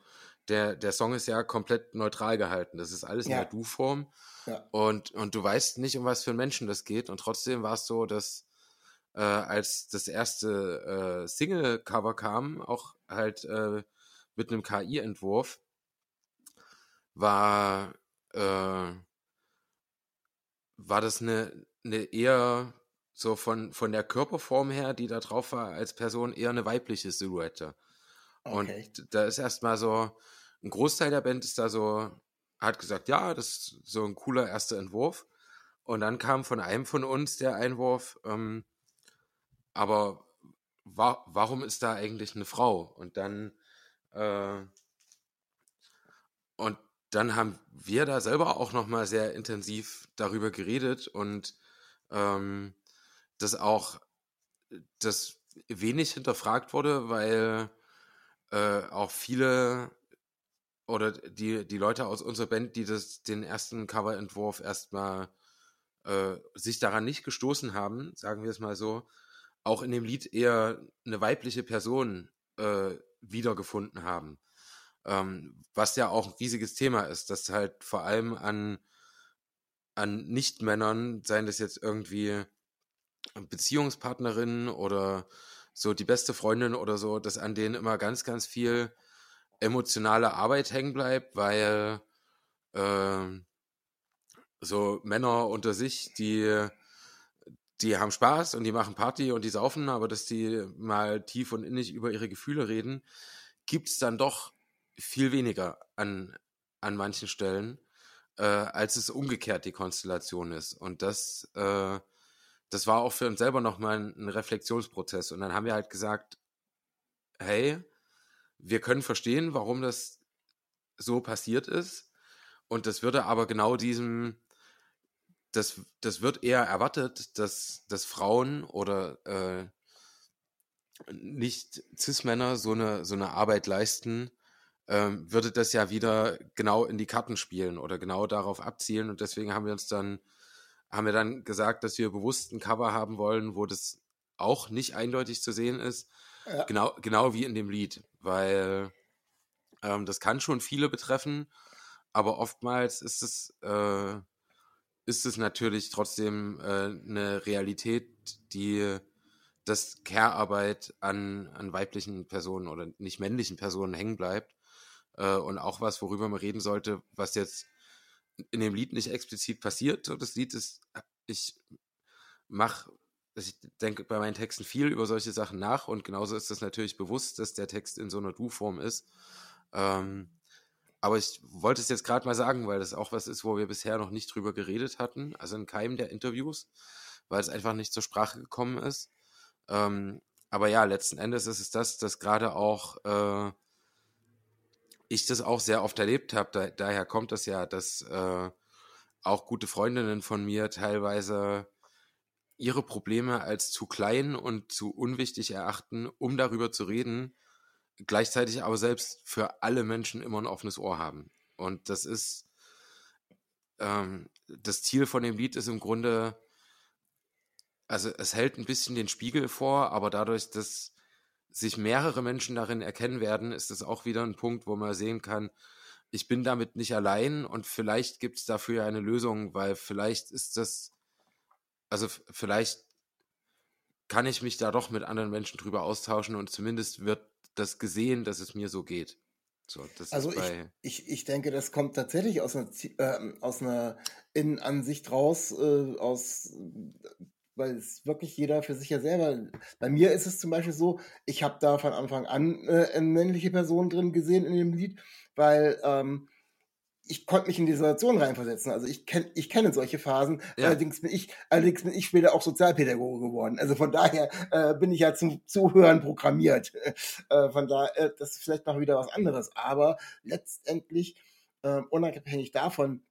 der, der Song ist ja komplett neutral gehalten. Das ist alles ja. in der Du-Form. Ja. Und, und du weißt nicht, um was für einen Menschen das geht. Und trotzdem war es so, dass äh, als das erste äh, Single-Cover kam, auch halt äh, mit einem KI-Entwurf, war, äh, war das eine, eine eher so von, von der Körperform her, die da drauf war, als Person eher eine weibliche Silhouette. Okay. Und da ist erstmal so, ein Großteil der Band ist da so, hat gesagt, ja, das ist so ein cooler erster Entwurf. Und dann kam von einem von uns der Einwurf, ähm, aber wa warum ist da eigentlich eine Frau? Und dann, äh, und dann haben wir da selber auch nochmal sehr intensiv darüber geredet und ähm, das auch, das wenig hinterfragt wurde, weil äh, auch viele oder die, die Leute aus unserer Band, die das, den ersten Coverentwurf erstmal äh, sich daran nicht gestoßen haben, sagen wir es mal so, auch in dem Lied eher eine weibliche Person äh, wiedergefunden haben. Ähm, was ja auch ein riesiges Thema ist, dass halt vor allem an, an Nicht-Männern, seien das jetzt irgendwie Beziehungspartnerinnen oder so die beste Freundin oder so, dass an denen immer ganz, ganz viel emotionale Arbeit hängen bleibt, weil äh, so Männer unter sich, die, die haben Spaß und die machen Party und die saufen, aber dass die mal tief und innig über ihre Gefühle reden, gibt es dann doch viel weniger an, an manchen Stellen, äh, als es umgekehrt die Konstellation ist. Und das, äh, das war auch für uns selber nochmal ein, ein Reflexionsprozess. Und dann haben wir halt gesagt, hey, wir können verstehen, warum das so passiert ist, und das würde aber genau diesem, das, das wird eher erwartet, dass, dass Frauen oder äh, nicht Cis-Männer so eine, so eine Arbeit leisten, ähm, würde das ja wieder genau in die Karten spielen oder genau darauf abzielen. Und deswegen haben wir uns dann, haben wir dann gesagt, dass wir bewusst ein Cover haben wollen, wo das auch nicht eindeutig zu sehen ist. Ja. Genau, genau wie in dem Lied. Weil ähm, das kann schon viele betreffen, aber oftmals ist es, äh, ist es natürlich trotzdem äh, eine Realität, die dass Care-Arbeit an, an weiblichen Personen oder nicht männlichen Personen hängen bleibt. Äh, und auch was, worüber man reden sollte, was jetzt in dem Lied nicht explizit passiert. Das Lied ist, ich mache, ich denke bei meinen Texten viel über solche Sachen nach und genauso ist es natürlich bewusst, dass der Text in so einer Du-Form ist. Ähm, aber ich wollte es jetzt gerade mal sagen, weil das auch was ist, wo wir bisher noch nicht drüber geredet hatten, also in keinem der Interviews, weil es einfach nicht zur Sprache gekommen ist. Ähm, aber ja, letzten Endes ist es das, dass gerade auch äh, ich das auch sehr oft erlebt habe. Da, daher kommt das ja, dass äh, auch gute Freundinnen von mir teilweise ihre Probleme als zu klein und zu unwichtig erachten, um darüber zu reden, gleichzeitig aber selbst für alle Menschen immer ein offenes Ohr haben. Und das ist ähm, das Ziel von dem Lied ist im Grunde, also es hält ein bisschen den Spiegel vor, aber dadurch, dass sich mehrere Menschen darin erkennen werden, ist das auch wieder ein Punkt, wo man sehen kann, ich bin damit nicht allein und vielleicht gibt es dafür eine Lösung, weil vielleicht ist das, also vielleicht kann ich mich da doch mit anderen Menschen drüber austauschen und zumindest wird das gesehen, dass es mir so geht. So, das Also ist ich, ich, ich denke, das kommt tatsächlich aus einer, ähm, aus einer Innenansicht raus, äh, aus, weil es wirklich jeder für sich ja selber. Bei mir ist es zum Beispiel so, ich habe da von Anfang an äh, eine männliche Person drin gesehen in dem Lied, weil ähm, ich konnte mich in die Situation reinversetzen. Also ich kenne ich kenne solche Phasen. Ja. Allerdings bin ich allerdings bin ich später auch Sozialpädagoge geworden. Also von daher äh, bin ich ja zum Zuhören programmiert. Äh, von daher äh, das ist vielleicht noch wieder was anderes. Aber letztendlich äh, unabhängig davon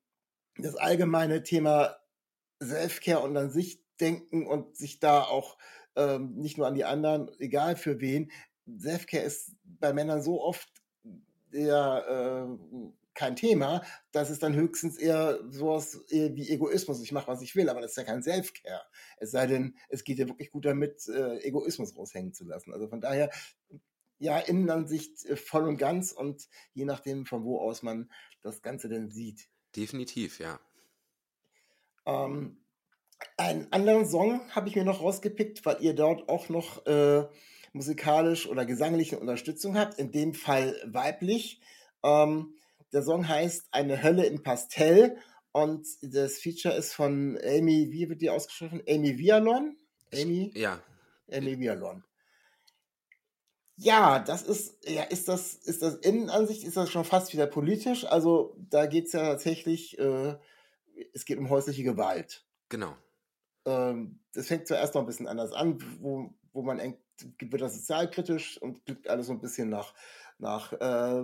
das allgemeine Thema Selfcare und an sich denken und sich da auch ähm, nicht nur an die anderen, egal für wen. Selfcare ist bei Männern so oft eher äh, kein Thema, dass es dann höchstens eher sowas eher wie Egoismus, ich mache, was ich will, aber das ist ja kein Selfcare. Es sei denn, es geht ja wirklich gut damit, äh, Egoismus raushängen zu lassen. Also von daher, ja, Innenansicht äh, voll und ganz und je nachdem, von wo aus man das Ganze denn sieht. definitiv, ja. Ähm, einen anderen Song habe ich mir noch rausgepickt, weil ihr dort auch noch äh, musikalisch oder gesangliche Unterstützung habt, in dem Fall weiblich. Ähm, der Song heißt Eine Hölle in Pastell und das Feature ist von Amy, wie wird die ausgesprochen? Amy Vialon? Amy? Ja, Amy Vialon. Ja, das ist, ja, ist das, ist das Innenansicht, ist das schon fast wieder politisch? Also da geht es ja tatsächlich, äh, es geht um häusliche Gewalt genau. ähm, das fängt zuerst noch ein bisschen anders an, wo, wo man eng, wird das sozialkritisch und klingt alles so ein bisschen nach, nach äh,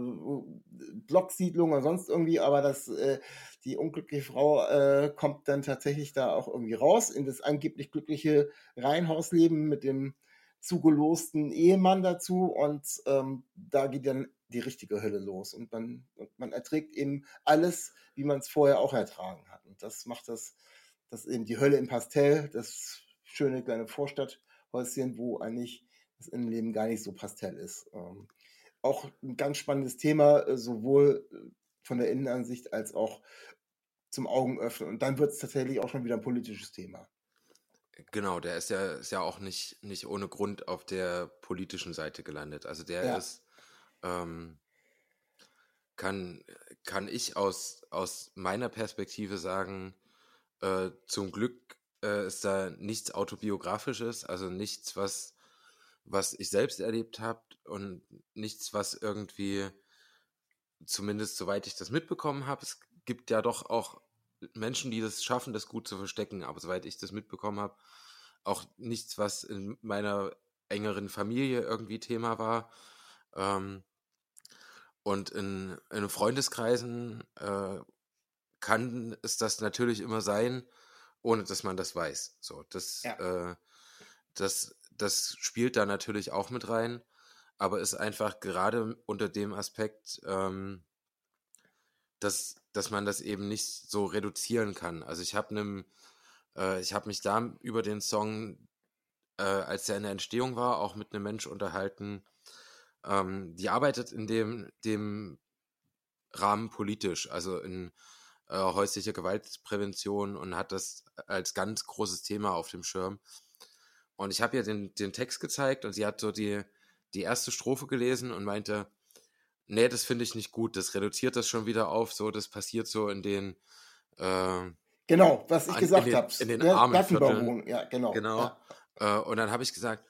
Blocksiedlung oder sonst irgendwie, aber das, äh, die unglückliche Frau äh, kommt dann tatsächlich da auch irgendwie raus in das angeblich glückliche Reihenhausleben mit dem zugelosten Ehemann dazu und ähm, da geht dann die richtige Hölle los und man, und man erträgt eben alles, wie man es vorher auch ertragen hat. Und das macht das, das eben die Hölle im Pastell, das schöne kleine Vorstadthäuschen, wo eigentlich das Innenleben gar nicht so pastell ist. Ähm, auch ein ganz spannendes Thema, äh, sowohl äh, von der Innenansicht als auch zum Augenöffnen. Und dann wird es tatsächlich auch schon wieder ein politisches Thema. Genau, der ist ja, ist ja auch nicht, nicht ohne Grund auf der politischen Seite gelandet. Also der Ja. ist, ähm, kann, kann ich aus, aus meiner Perspektive sagen, äh, zum Glück äh, ist da nichts autobiografisches, also nichts, was, was ich selbst erlebt habe und nichts, was irgendwie, zumindest soweit ich das mitbekommen habe, es gibt ja doch auch Menschen, die das schaffen, das gut zu verstecken, aber soweit ich das mitbekommen habe, auch nichts, was in meiner engeren Familie irgendwie Thema war. Ähm, und in, in Freundeskreisen, äh, kann es das natürlich immer sein, ohne dass man das weiß. So, das, Ja. äh, das, das spielt da natürlich auch mit rein, aber ist einfach gerade unter dem Aspekt, ähm, dass, dass man das eben nicht so reduzieren kann. Also ich habe äh, ich habe mich da über den Song, äh, als der in der Entstehung war, auch mit einem Mensch unterhalten, ähm, die arbeitet in dem, dem Rahmen politisch, also in äh, häuslicher Gewaltprävention und hat das als ganz großes Thema auf dem Schirm. Und ich habe ihr den, den Text gezeigt und sie hat so die, die erste Strophe gelesen und meinte, nee, das finde ich nicht gut, das reduziert das schon wieder auf, so, das passiert so in den, äh, Genau, was ich An- gesagt in den- habe. in den armen Plattenbaron, ja, genau. Genau. Ja. Äh, und dann habe ich gesagt,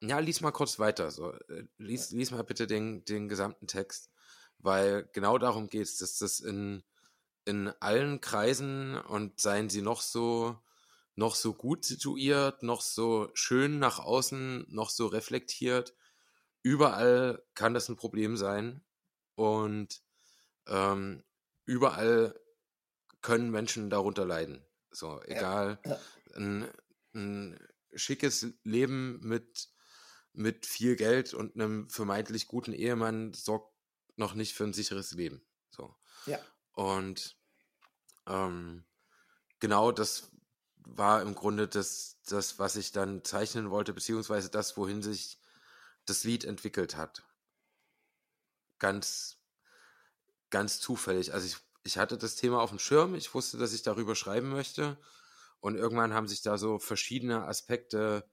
ja, lies mal kurz weiter. So, äh, lies, lies mal bitte den, den gesamten Text. Weil genau darum geht es, dass das in, in allen Kreisen und seien sie noch so, noch so gut situiert, noch so schön nach außen, noch so reflektiert, überall kann das ein Problem sein. Und ähm, überall können Menschen darunter leiden. So, egal. ja. Ein, ein schickes Leben mit, mit viel Geld und einem vermeintlich guten Ehemann sorgt noch nicht für ein sicheres Leben. So. Ja. Und ähm, genau das war im Grunde das, das, was ich dann zeichnen wollte, beziehungsweise das, wohin sich das Lied entwickelt hat. Ganz, ganz zufällig. Also ich, ich hatte das Thema auf dem Schirm, ich wusste, dass ich darüber schreiben möchte. Und irgendwann haben sich da so verschiedene Aspekte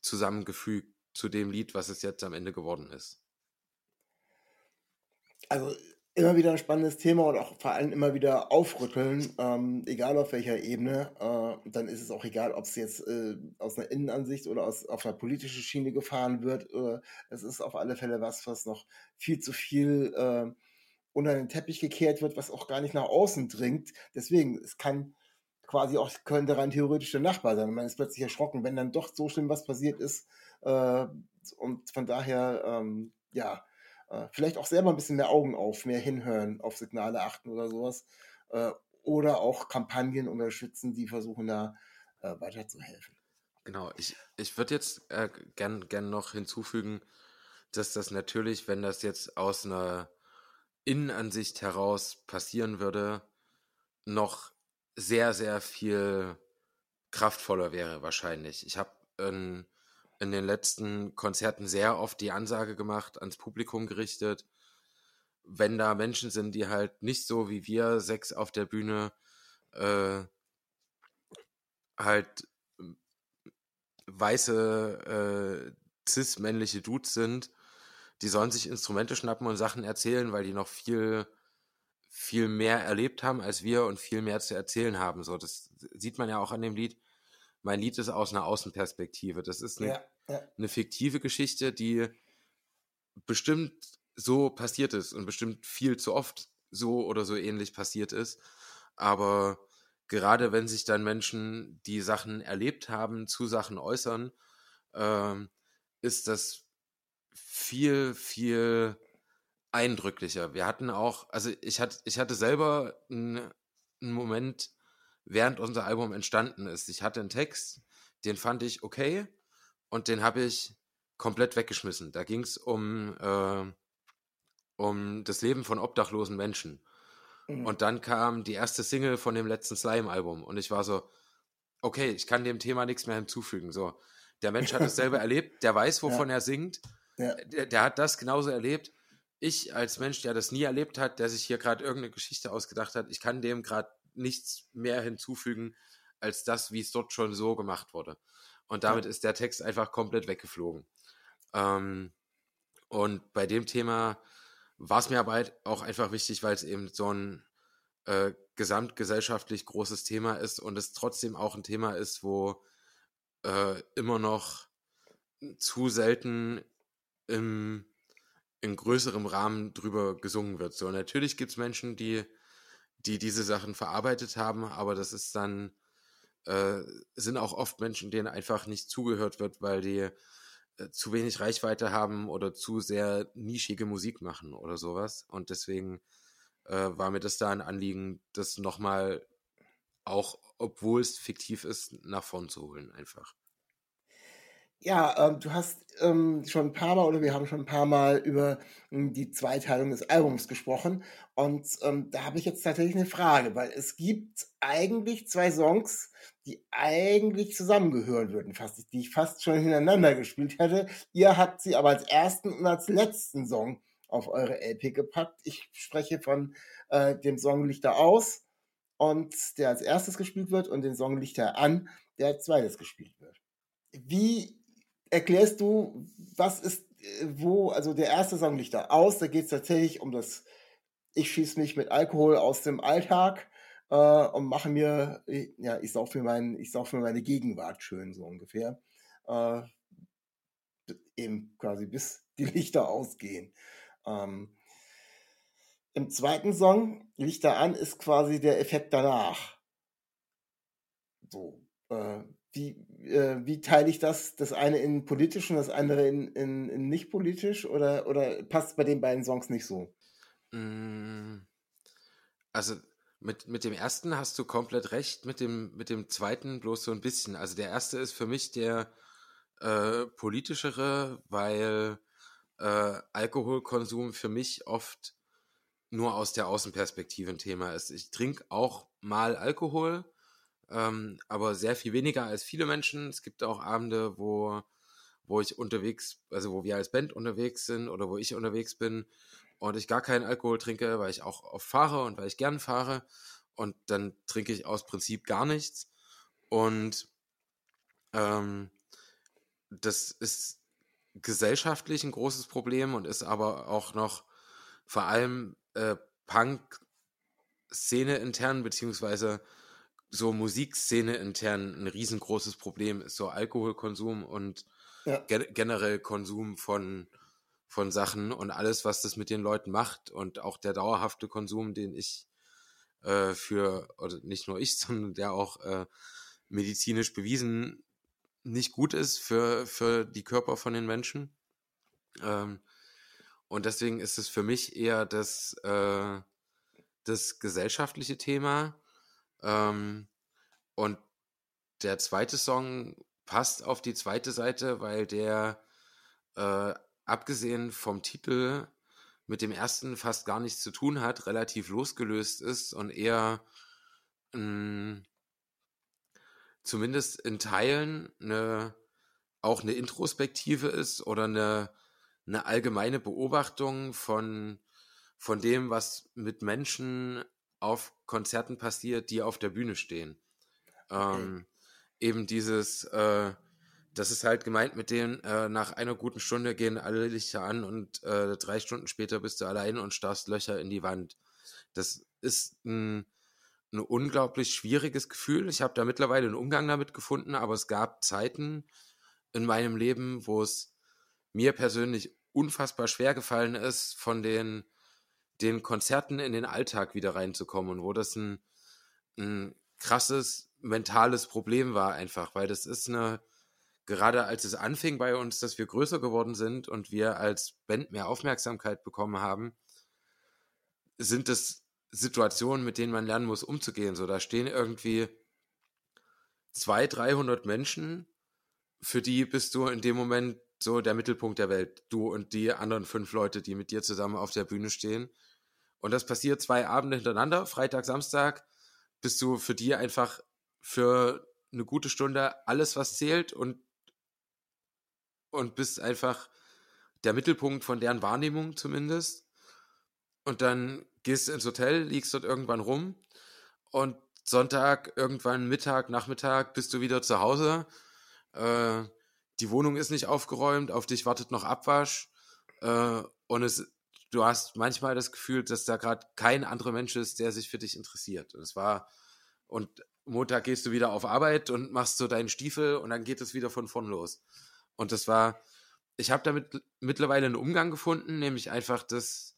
zusammengefügt zu dem Lied, was es jetzt am Ende geworden ist. Also immer wieder ein spannendes Thema und auch vor allem immer wieder aufrütteln, ähm, egal auf welcher Ebene. Äh, dann ist es auch egal, ob es jetzt äh, aus einer Innenansicht oder aus, auf einer politischen Schiene gefahren wird. Äh, es ist auf alle Fälle was, was noch viel zu viel äh, unter den Teppich gekehrt wird, was auch gar nicht nach außen dringt. Deswegen, es kann quasi auch, könnte rein theoretisch der Nachbar sein. Man ist plötzlich erschrocken, wenn dann doch so schlimm was passiert ist. Äh, und von daher, ähm, ja, vielleicht auch selber ein bisschen mehr Augen auf, mehr hinhören, auf Signale achten oder sowas. Äh, oder auch Kampagnen unterstützen, die versuchen da äh, weiterzuhelfen. Genau, ich, ich würde jetzt äh, gern, gern noch hinzufügen, dass das natürlich, wenn das jetzt aus einer Innenansicht heraus passieren würde, noch sehr, sehr viel kraftvoller wäre wahrscheinlich. Ich habe in, in den letzten Konzerten sehr oft die Ansage gemacht, ans Publikum gerichtet, wenn da Menschen sind, die halt nicht so wie wir sechs auf der Bühne äh, halt weiße äh, cis-männliche Dudes sind, die sollen sich Instrumente schnappen und Sachen erzählen, weil die noch viel viel mehr erlebt haben als wir und viel mehr zu erzählen haben. So, das sieht man ja auch an dem Lied. Mein Lied ist aus einer Außenperspektive. Das ist eine, Ja, ja. eine fiktive Geschichte, die bestimmt so passiert ist und bestimmt viel zu oft so oder so ähnlich passiert ist. Aber gerade wenn sich dann Menschen, die Sachen erlebt haben, zu Sachen äußern, ähm, ist das viel, viel eindrücklicher. Wir hatten auch, also ich hatte, ich hatte selber einen, einen Moment, während unser Album entstanden ist. Ich hatte einen Text, den fand ich okay und den habe ich komplett weggeschmissen. Da ging es um, äh, um das Leben von obdachlosen Menschen. Mhm. Und dann kam die erste Single von dem letzten Slime-Album und ich war so, okay, ich kann dem Thema nichts mehr hinzufügen. So, der Mensch hat es selber erlebt, der weiß, wovon er singt, Ja. der, der hat das genauso erlebt. Ich als Mensch, der das nie erlebt hat, der sich hier gerade irgendeine Geschichte ausgedacht hat, ich kann dem gerade nichts mehr hinzufügen als das, wie es dort schon so gemacht wurde. Und damit ist der Text einfach komplett weggeflogen. Ähm, und bei dem Thema war es mir aber halt auch einfach wichtig, weil es eben so ein äh, gesamtgesellschaftlich großes Thema ist und es trotzdem auch ein Thema ist, wo äh, immer noch zu selten im, in größerem Rahmen drüber gesungen wird. So, natürlich gibt es Menschen, die, die diese Sachen verarbeitet haben, aber das ist dann, äh, sind auch oft Menschen, denen einfach nicht zugehört wird, weil die äh, zu wenig Reichweite haben oder zu sehr nischige Musik machen oder sowas. Und deswegen äh, war mir das da ein Anliegen, das nochmal auch, obwohl es fiktiv ist, nach vorn zu holen, einfach. Ja, ähm, du hast ähm, schon ein paar Mal oder wir haben schon ein paar Mal über ähm, die Zweiteilung des Albums gesprochen. Und ähm, da habe ich jetzt tatsächlich eine Frage, weil es gibt eigentlich zwei Songs, die eigentlich zusammengehören würden, fast, die ich fast schon hintereinander gespielt hätte. Ihr habt sie aber als ersten und als letzten Song auf eure LP gepackt. Ich spreche von äh, dem Song Lichter aus und der als erstes gespielt wird und den Song Lichter an, der als zweites gespielt wird. Wie erklärst du, was ist, äh, wo, also der erste Song liegt da aus, da geht es tatsächlich um das, ich schieße mich mit Alkohol aus dem Alltag äh, und mache mir, ja, ich sauf mir, mein, sauf mir meine Gegenwart schön, so ungefähr. Äh, eben quasi bis die Lichter ausgehen. Ähm, Im zweiten Song, Lichter an, ist quasi der Effekt danach. So, äh, wie, äh, wie teile ich das, das eine in politisch und das andere in, in, in nicht politisch oder, oder passt bei den beiden Songs nicht so? Mm, also mit, mit dem ersten hast du komplett recht, mit dem, mit dem zweiten bloß so ein bisschen. Also der erste ist für mich der äh, politischere, weil äh, Alkoholkonsum für mich oft nur aus der Außenperspektive ein Thema ist. Ich trinke auch mal Alkohol, ähm, aber sehr viel weniger als viele Menschen. Es gibt auch Abende, wo, wo ich unterwegs, also wo wir als Band unterwegs sind oder wo ich unterwegs bin und ich gar keinen Alkohol trinke, weil ich auch oft fahre und weil ich gern fahre. Und dann trinke ich aus Prinzip gar nichts. Und ähm, das ist gesellschaftlich ein großes Problem und ist aber auch noch vor allem äh, Punk-Szene intern, beziehungsweise so Musikszene intern ein riesengroßes Problem ist, so Alkoholkonsum und ja. ge generell Konsum von, von Sachen und alles, was das mit den Leuten macht und auch der dauerhafte Konsum, den ich äh, für, oder nicht nur ich, sondern der auch äh, medizinisch bewiesen nicht gut ist für, für die Körper von den Menschen. Ähm, und deswegen ist es für mich eher das, äh, das gesellschaftliche Thema ähm, und der zweite Song passt auf die zweite Seite, weil der, äh, abgesehen vom Titel, mit dem ersten fast gar nichts zu tun hat, relativ losgelöst ist und eher mh, hm, zumindest in Teilen eine, auch eine Introspektive ist oder eine, eine allgemeine Beobachtung von, von dem, was mit Menschen auf Konzerten passiert, die auf der Bühne stehen. Ähm, eben dieses, äh, das ist halt gemeint mit denen, äh, nach einer guten Stunde gehen alle Lichter an und äh, drei Stunden später bist du allein und starrst Löcher in die Wand. Das ist ein, ein unglaublich schwieriges Gefühl. Ich habe da mittlerweile einen Umgang damit gefunden, aber es gab Zeiten in meinem Leben, wo es mir persönlich unfassbar schwer gefallen ist, von den den Konzerten in den Alltag wieder reinzukommen und wo das ein, ein krasses mentales Problem war einfach, weil das ist eine, gerade als es anfing bei uns, dass wir größer geworden sind und wir als Band mehr Aufmerksamkeit bekommen haben, sind das Situationen, mit denen man lernen muss, umzugehen. So, da stehen irgendwie 200, 300 Menschen, für die bist du in dem Moment so der Mittelpunkt der Welt. Du und die anderen fünf Leute, die mit dir zusammen auf der Bühne stehen. Und das passiert zwei Abende hintereinander, Freitag, Samstag, bist du für die einfach für eine gute Stunde alles, was zählt und, und bist einfach der Mittelpunkt von deren Wahrnehmung zumindest. Und dann gehst ins Hotel, liegst dort irgendwann rum und Sonntag, irgendwann Mittag, Nachmittag bist du wieder zu Hause. Äh, die Wohnung ist nicht aufgeräumt, auf dich wartet noch Abwasch äh, und es du hast manchmal das Gefühl, dass da gerade kein anderer Mensch ist, der sich für dich interessiert. Und es war, und Montag gehst du wieder auf Arbeit und machst so deinen Stiefel und dann geht es wieder von vorn los. Und das war, ich habe damit mittlerweile einen Umgang gefunden, nämlich einfach das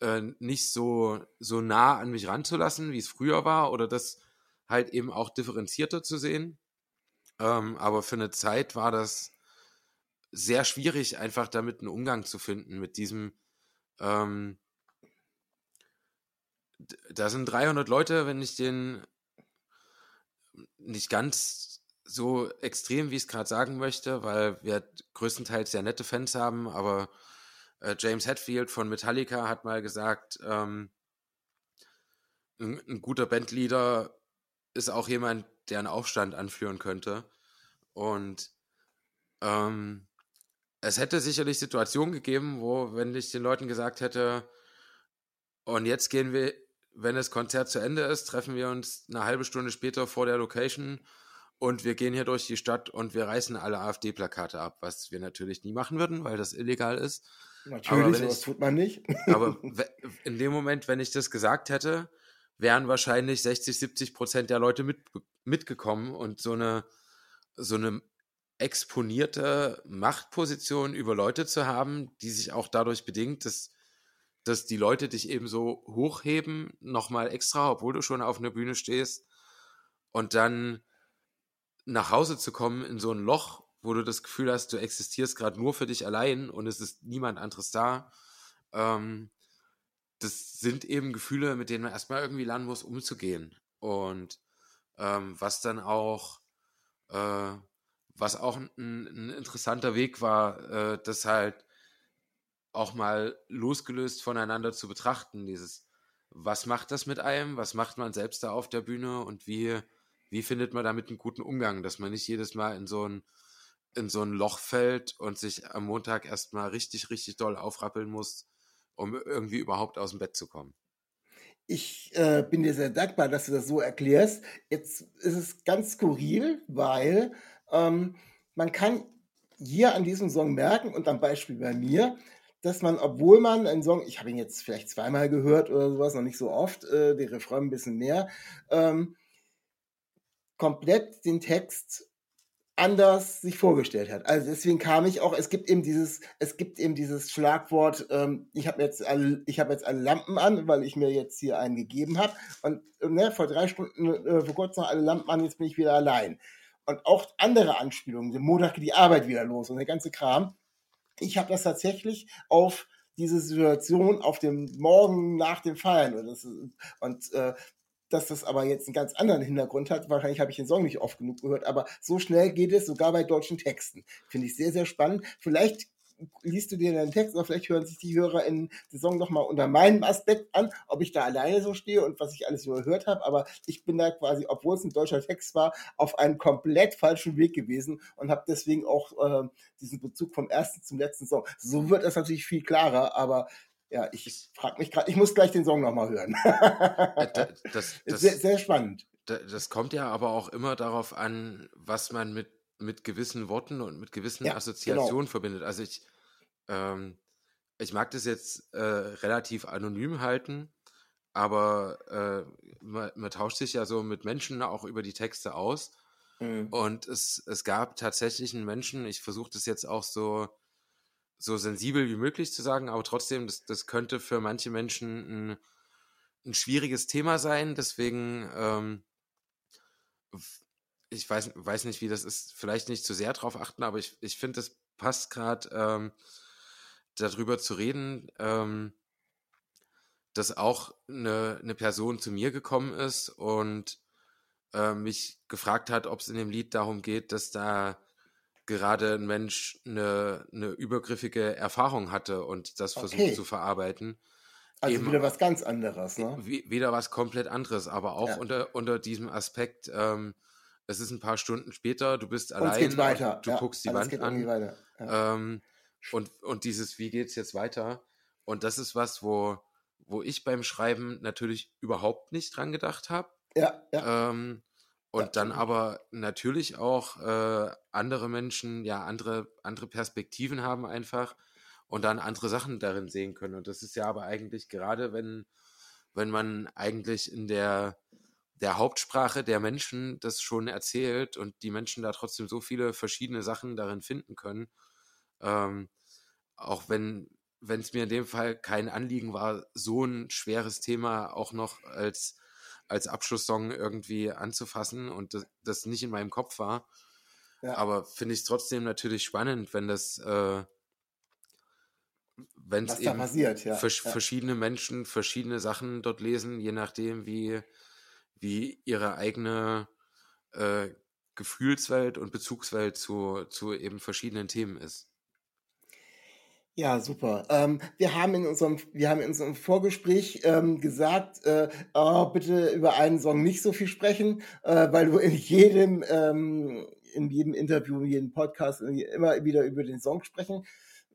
äh, nicht so, so nah an mich ranzulassen, wie es früher war, oder das halt eben auch differenzierter zu sehen. Ähm, aber für eine Zeit war das sehr schwierig, einfach damit einen Umgang zu finden, mit diesem, ähm, da sind 300 Leute, wenn ich den nicht ganz so extrem, wie ich es gerade sagen möchte, weil wir größtenteils sehr nette Fans haben, aber äh, James Hetfield von Metallica hat mal gesagt, ähm, ein, ein, guter Bandleader ist auch jemand, der einen Aufstand anführen könnte. Und ähm, es hätte sicherlich Situationen gegeben, wo, wenn ich den Leuten gesagt hätte, und jetzt gehen wir, wenn das Konzert zu Ende ist, treffen wir uns eine halbe Stunde später vor der Location und wir gehen hier durch die Stadt und wir reißen alle AfD-Plakate ab, was wir natürlich nie machen würden, weil das illegal ist. Natürlich, das tut man nicht. aber in dem Moment, wenn ich das gesagt hätte, wären wahrscheinlich 60, 70 Prozent der Leute mit, mitgekommen und so eine, so eine exponierte Machtposition über Leute zu haben, die sich auch dadurch bedingt, dass, dass die Leute dich eben so hochheben, nochmal extra, obwohl du schon auf einer Bühne stehst, und dann nach Hause zu kommen in so ein Loch, wo du das Gefühl hast, du existierst gerade nur für dich allein und es ist niemand anderes da. Ähm, das sind eben Gefühle, mit denen man erstmal irgendwie lernen muss, umzugehen. Und ähm, was dann auch äh, was auch ein, ein interessanter Weg war, äh, das halt auch mal losgelöst voneinander zu betrachten. Dieses, was macht das mit einem? Was macht man selbst da auf der Bühne? Und wie, wie findet man damit einen guten Umgang, dass man nicht jedes Mal in so ein, in so ein Loch fällt und sich am Montag erstmal richtig, richtig doll aufrappeln muss, um irgendwie überhaupt aus dem Bett zu kommen. Ich äh, bin dir sehr dankbar, dass du das so erklärst. Jetzt ist es ganz skurril, weil ähm, man kann hier an diesem Song merken und am Beispiel bei mir, dass man, obwohl man einen Song, ich habe ihn jetzt vielleicht zweimal gehört oder sowas, noch nicht so oft, äh, der Refrain ein bisschen mehr, ähm, komplett den Text anders sich vorgestellt hat. Also deswegen kam ich auch, es gibt eben dieses, es gibt eben dieses Schlagwort, ähm, ich habe jetzt alle, jetzt alle Lampen an, weil ich mir jetzt hier einen gegeben habe. Und ne, vor drei Stunden, äh, vor kurzem alle Lampen an, jetzt bin ich wieder allein und auch andere Anspielungen. Am Montag geht die Arbeit wieder los und der ganze Kram. Ich habe das tatsächlich auf diese Situation auf dem Morgen nach dem Feiern und, das, und äh, dass das aber jetzt einen ganz anderen Hintergrund hat. Wahrscheinlich habe ich den Song nicht oft genug gehört, aber so schnell geht es sogar bei deutschen Texten. Finde ich sehr, sehr spannend. Vielleicht liest du dir den Text oder vielleicht hören sich die Hörer in der Song nochmal unter meinem Aspekt an, ob ich da alleine so stehe und was ich alles so gehört habe. Aber ich bin da quasi, obwohl es ein deutscher Text war, auf einem komplett falschen Weg gewesen und habe deswegen auch äh, diesen Bezug vom ersten zum letzten Song. So wird das natürlich viel klarer, aber ja, ich frage mich gerade, ich muss gleich den Song nochmal hören. das, das, das, sehr, sehr spannend. Das kommt ja aber auch immer darauf an, was man mit mit gewissen Worten und mit gewissen ja, genau. Assoziationen genau. verbindet. Also ich, ähm, ich mag das jetzt äh, relativ anonym halten, aber äh, man, man, tauscht sich ja so mit Menschen auch über die Texte aus. Mhm. Und es, es gab tatsächlich einen Menschen, ich versuche das jetzt auch so, so sensibel wie möglich zu sagen, aber trotzdem, das, das könnte für manche Menschen ein, ein schwieriges Thema sein. Deswegen ähm, ich weiß, weiß nicht, wie das ist, vielleicht nicht zu sehr drauf achten, aber ich, ich finde, es passt gerade ähm, darüber zu reden, ähm, dass auch eine, eine Person zu mir gekommen ist und äh, mich gefragt hat, ob es in dem Lied darum geht, dass da gerade ein Mensch eine, eine übergriffige Erfahrung hatte und das okay. versucht zu verarbeiten. Also Eben, wieder was ganz anderes, ne? Wieder was komplett anderes, aber auch ja. unter, unter diesem Aspekt, ähm, es ist ein paar Stunden später, du bist allein, geht weiter. du ja, guckst die Wand an. Ja. Ähm, und, und dieses, wie geht es jetzt weiter? Und das ist was, wo, wo ich beim Schreiben natürlich überhaupt nicht dran gedacht habe. Ja, ja. Ähm, und ja. dann aber natürlich auch äh, andere Menschen, ja, andere, andere Perspektiven haben einfach und dann andere Sachen darin sehen können. Und das ist ja aber eigentlich gerade, wenn, wenn man eigentlich in der der Hauptsprache der Menschen das schon erzählt und die Menschen da trotzdem so viele verschiedene Sachen darin finden können. Ähm, auch wenn wenn es mir in dem Fall kein Anliegen war, so ein schweres Thema auch noch als, als Abschlusssong irgendwie anzufassen und das, das nicht in meinem Kopf war. Ja. Aber finde ich es trotzdem natürlich spannend, wenn das, äh, wenn es eben passiert, ja. vers ja. verschiedene Menschen verschiedene Sachen dort lesen, je nachdem, wie, wie ihre eigene äh, Gefühlswelt und Bezugswelt zu, zu eben verschiedenen Themen ist. Ja, super. Ähm, wir haben in unserem, wir haben in unserem Vorgespräch ähm, gesagt, äh, oh, bitte über einen Song nicht so viel sprechen, äh, weil du in jedem, ähm, in jedem Interview, in jedem Podcast immer wieder über den Song sprechen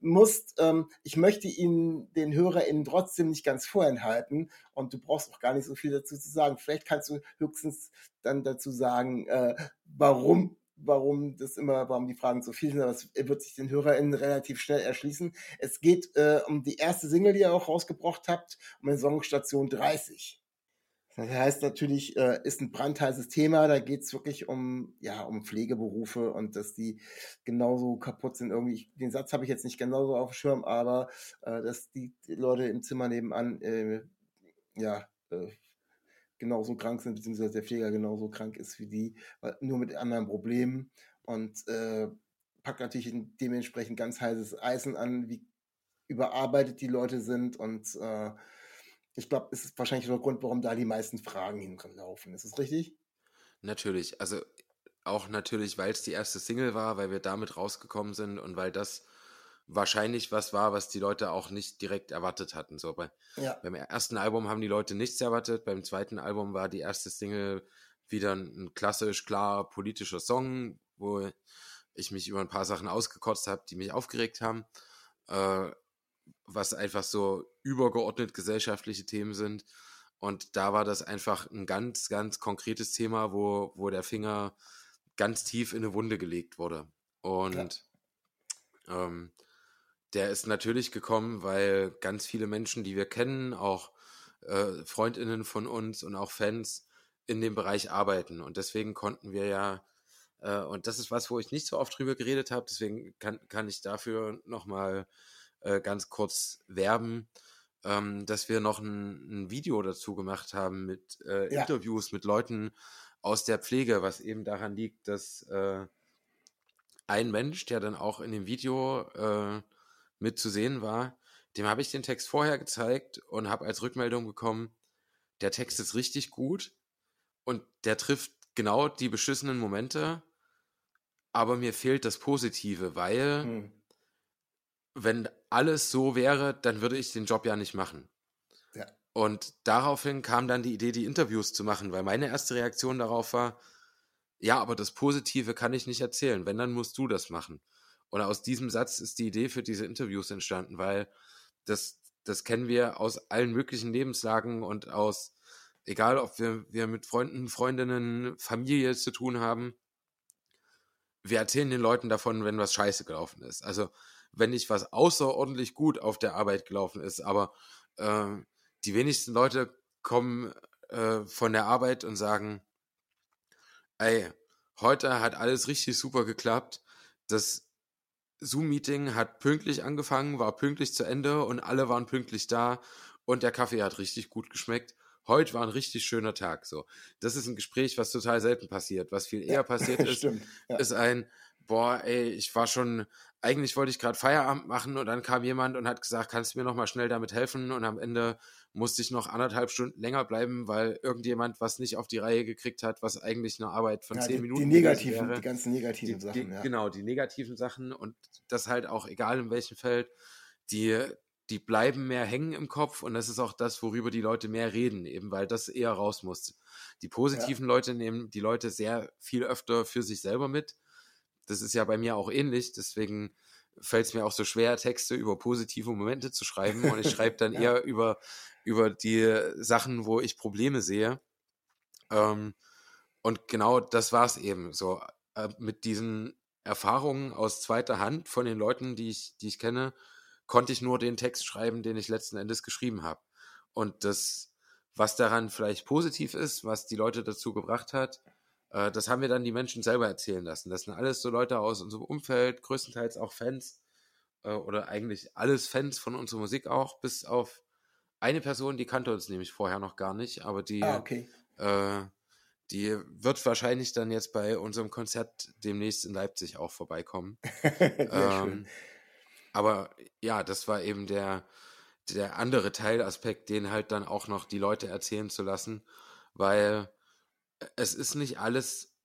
musst. Ähm, ich möchte Ihnen, den HörerInnen, trotzdem nicht ganz vorenthalten und du brauchst auch gar nicht so viel dazu zu sagen. Vielleicht kannst du höchstens dann dazu sagen, äh, warum warum das immer, warum die Fragen so viel sind, aber es wird sich den HörerInnen relativ schnell erschließen. Es geht äh, um die erste Single, die ihr auch rausgebracht habt, um den Song Station 30. Das heißt natürlich, äh, ist ein brandheißes Thema, da geht es wirklich um, ja, um Pflegeberufe und dass die genauso kaputt sind. Irgendwie, ich, den Satz habe ich jetzt nicht genauso auf dem Schirm, aber äh, dass die Leute im Zimmer nebenan, äh, ja, äh, genauso krank sind, beziehungsweise der Pfleger genauso krank ist wie die, nur mit anderen Problemen und äh, packt natürlich dementsprechend ganz heißes Eisen an, wie überarbeitet die Leute sind und äh, ich glaube, es ist wahrscheinlich der Grund, warum da die meisten Fragen hinlaufen. Ist es richtig? Natürlich, also auch natürlich, weil es die erste Single war, weil wir damit rausgekommen sind und weil das wahrscheinlich was war, was die Leute auch nicht direkt erwartet hatten. So bei, ja. beim ersten Album haben die Leute nichts erwartet, beim zweiten Album war die erste Single wieder ein, klassisch klar politischer Song, wo ich mich über ein paar Sachen ausgekotzt habe, die mich aufgeregt haben, äh, was einfach so übergeordnet gesellschaftliche Themen sind. Und da war das einfach ein ganz, ganz konkretes Thema, wo, wo der Finger ganz tief in eine Wunde gelegt wurde. Und ja. ähm, der ist natürlich gekommen, weil ganz viele Menschen, die wir kennen, auch äh, Freundinnen von uns und auch Fans in dem Bereich arbeiten. Und deswegen konnten wir ja, äh, und das ist was, wo ich nicht so oft drüber geredet habe, deswegen kann, kann ich dafür nochmal äh, ganz kurz werben, ähm, dass wir noch ein, ein, Video dazu gemacht haben mit äh, ja. Interviews mit Leuten aus der Pflege, was eben daran liegt, dass äh, ein Mensch, der dann auch in dem Video äh, mit zu sehen war, dem habe ich den Text vorher gezeigt und habe als Rückmeldung bekommen, der Text ist richtig gut und der trifft genau die beschissenen Momente, aber mir fehlt das Positive, weil hm. wenn alles so wäre, dann würde ich den Job ja nicht machen. Ja. Und daraufhin kam dann die Idee, die Interviews zu machen, weil meine erste Reaktion darauf war, ja, aber das Positive kann ich nicht erzählen. Wenn, dann musst du das machen. Und aus diesem Satz ist die Idee für diese Interviews entstanden, weil das, das kennen wir aus allen möglichen Lebenslagen und aus, egal ob wir, wir mit Freunden, Freundinnen, Familie zu tun haben, wir erzählen den Leuten davon, wenn was scheiße gelaufen ist. Also wenn nicht was außerordentlich gut auf der Arbeit gelaufen ist, aber äh, die wenigsten Leute kommen äh, von der Arbeit und sagen, ey, heute hat alles richtig super geklappt. Das Zoom-Meeting hat pünktlich angefangen, war pünktlich zu Ende und alle waren pünktlich da und der Kaffee hat richtig gut geschmeckt. Heute war ein richtig schöner Tag. So, das ist ein Gespräch, was total selten passiert. Was viel eher ja, passiert ist, ja. ist ein boah, ey, ich war schon, eigentlich wollte ich gerade Feierabend machen und dann kam jemand und hat gesagt, kannst du mir noch mal schnell damit helfen? Und am Ende musste ich noch anderthalb Stunden länger bleiben, weil irgendjemand was nicht auf die Reihe gekriegt hat, was eigentlich eine Arbeit von ja, zehn die, Minuten die negativen, wäre. Die ganzen negativen die, Sachen. Die, ja. Genau, die negativen Sachen und das halt auch egal in welchem Feld, die, die bleiben mehr hängen im Kopf und das ist auch das, worüber die Leute mehr reden, eben weil das eher raus muss. Die positiven ja. Leute nehmen die Leute sehr viel öfter für sich selber mit das ist ja bei mir auch ähnlich, deswegen fällt es mir auch so schwer, Texte über positive Momente zu schreiben und ich schreibe dann ja. eher über, über die Sachen, wo ich Probleme sehe. Ähm, und genau das war es eben so. Äh, mit diesen Erfahrungen aus zweiter Hand von den Leuten, die ich, die ich kenne, konnte ich nur den Text schreiben, den ich letzten Endes geschrieben habe. Und das, was daran vielleicht positiv ist, was die Leute dazu gebracht hat, äh, das haben wir dann die Menschen selber erzählen lassen. Das sind alles so Leute aus unserem Umfeld, größtenteils auch Fans äh, oder eigentlich alles Fans von unserer Musik auch, bis auf eine Person, die kannte uns nämlich vorher noch gar nicht, aber die, ah, okay. äh, die wird wahrscheinlich dann jetzt bei unserem Konzert demnächst in Leipzig auch vorbeikommen. Sehr ähm, schön. aber ja, das war eben der, der andere Teilaspekt, den halt dann auch noch die Leute erzählen zu lassen, weil es ist nicht alles,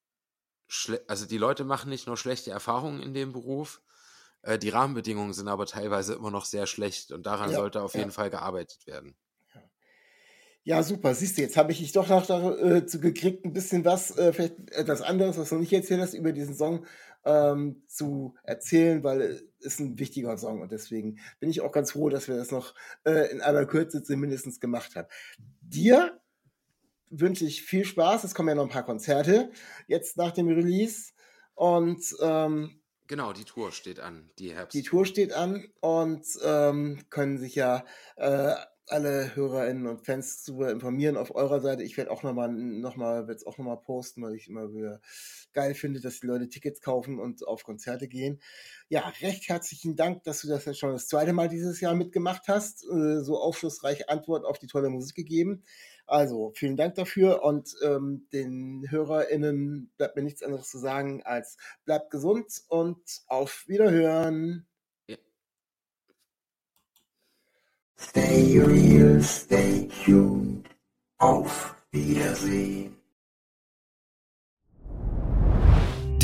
also die Leute machen nicht nur schlechte Erfahrungen in dem Beruf, äh, die Rahmenbedingungen sind aber teilweise immer noch sehr schlecht und daran ja, sollte auf ja. jeden Fall gearbeitet werden. Ja, super. Siehst du, jetzt habe ich dich doch noch dazu äh, gekriegt, ein bisschen was, äh, vielleicht etwas anderes, was du nicht erzählt hast, über diesen Song ähm, zu erzählen, weil es ist ein wichtiger Song und deswegen bin ich auch ganz froh, dass wir das noch äh, in aller Kürze zumindest gemacht haben. Dir wünsche ich viel Spaß. Es kommen ja noch ein paar Konzerte jetzt nach dem Release und ähm, Genau, die Tour steht an, die Herbst. Die Tour steht an und ähm, können sich ja äh, alle HörerInnen und Fans zu informieren auf eurer Seite. Ich werde auch nochmal, noch mal, werde es auch nochmal posten, weil ich immer wieder geil finde, dass die Leute Tickets kaufen und auf Konzerte gehen. Ja, recht herzlichen Dank, dass du das jetzt schon das zweite Mal dieses Jahr mitgemacht hast. Äh, so aufschlussreiche Antwort auf die tolle Musik gegeben. Also, vielen Dank dafür und ähm, den HörerInnen bleibt mir nichts anderes zu sagen als bleibt gesund und auf Wiederhören. Stay real, stay tuned. Auf Wiedersehen.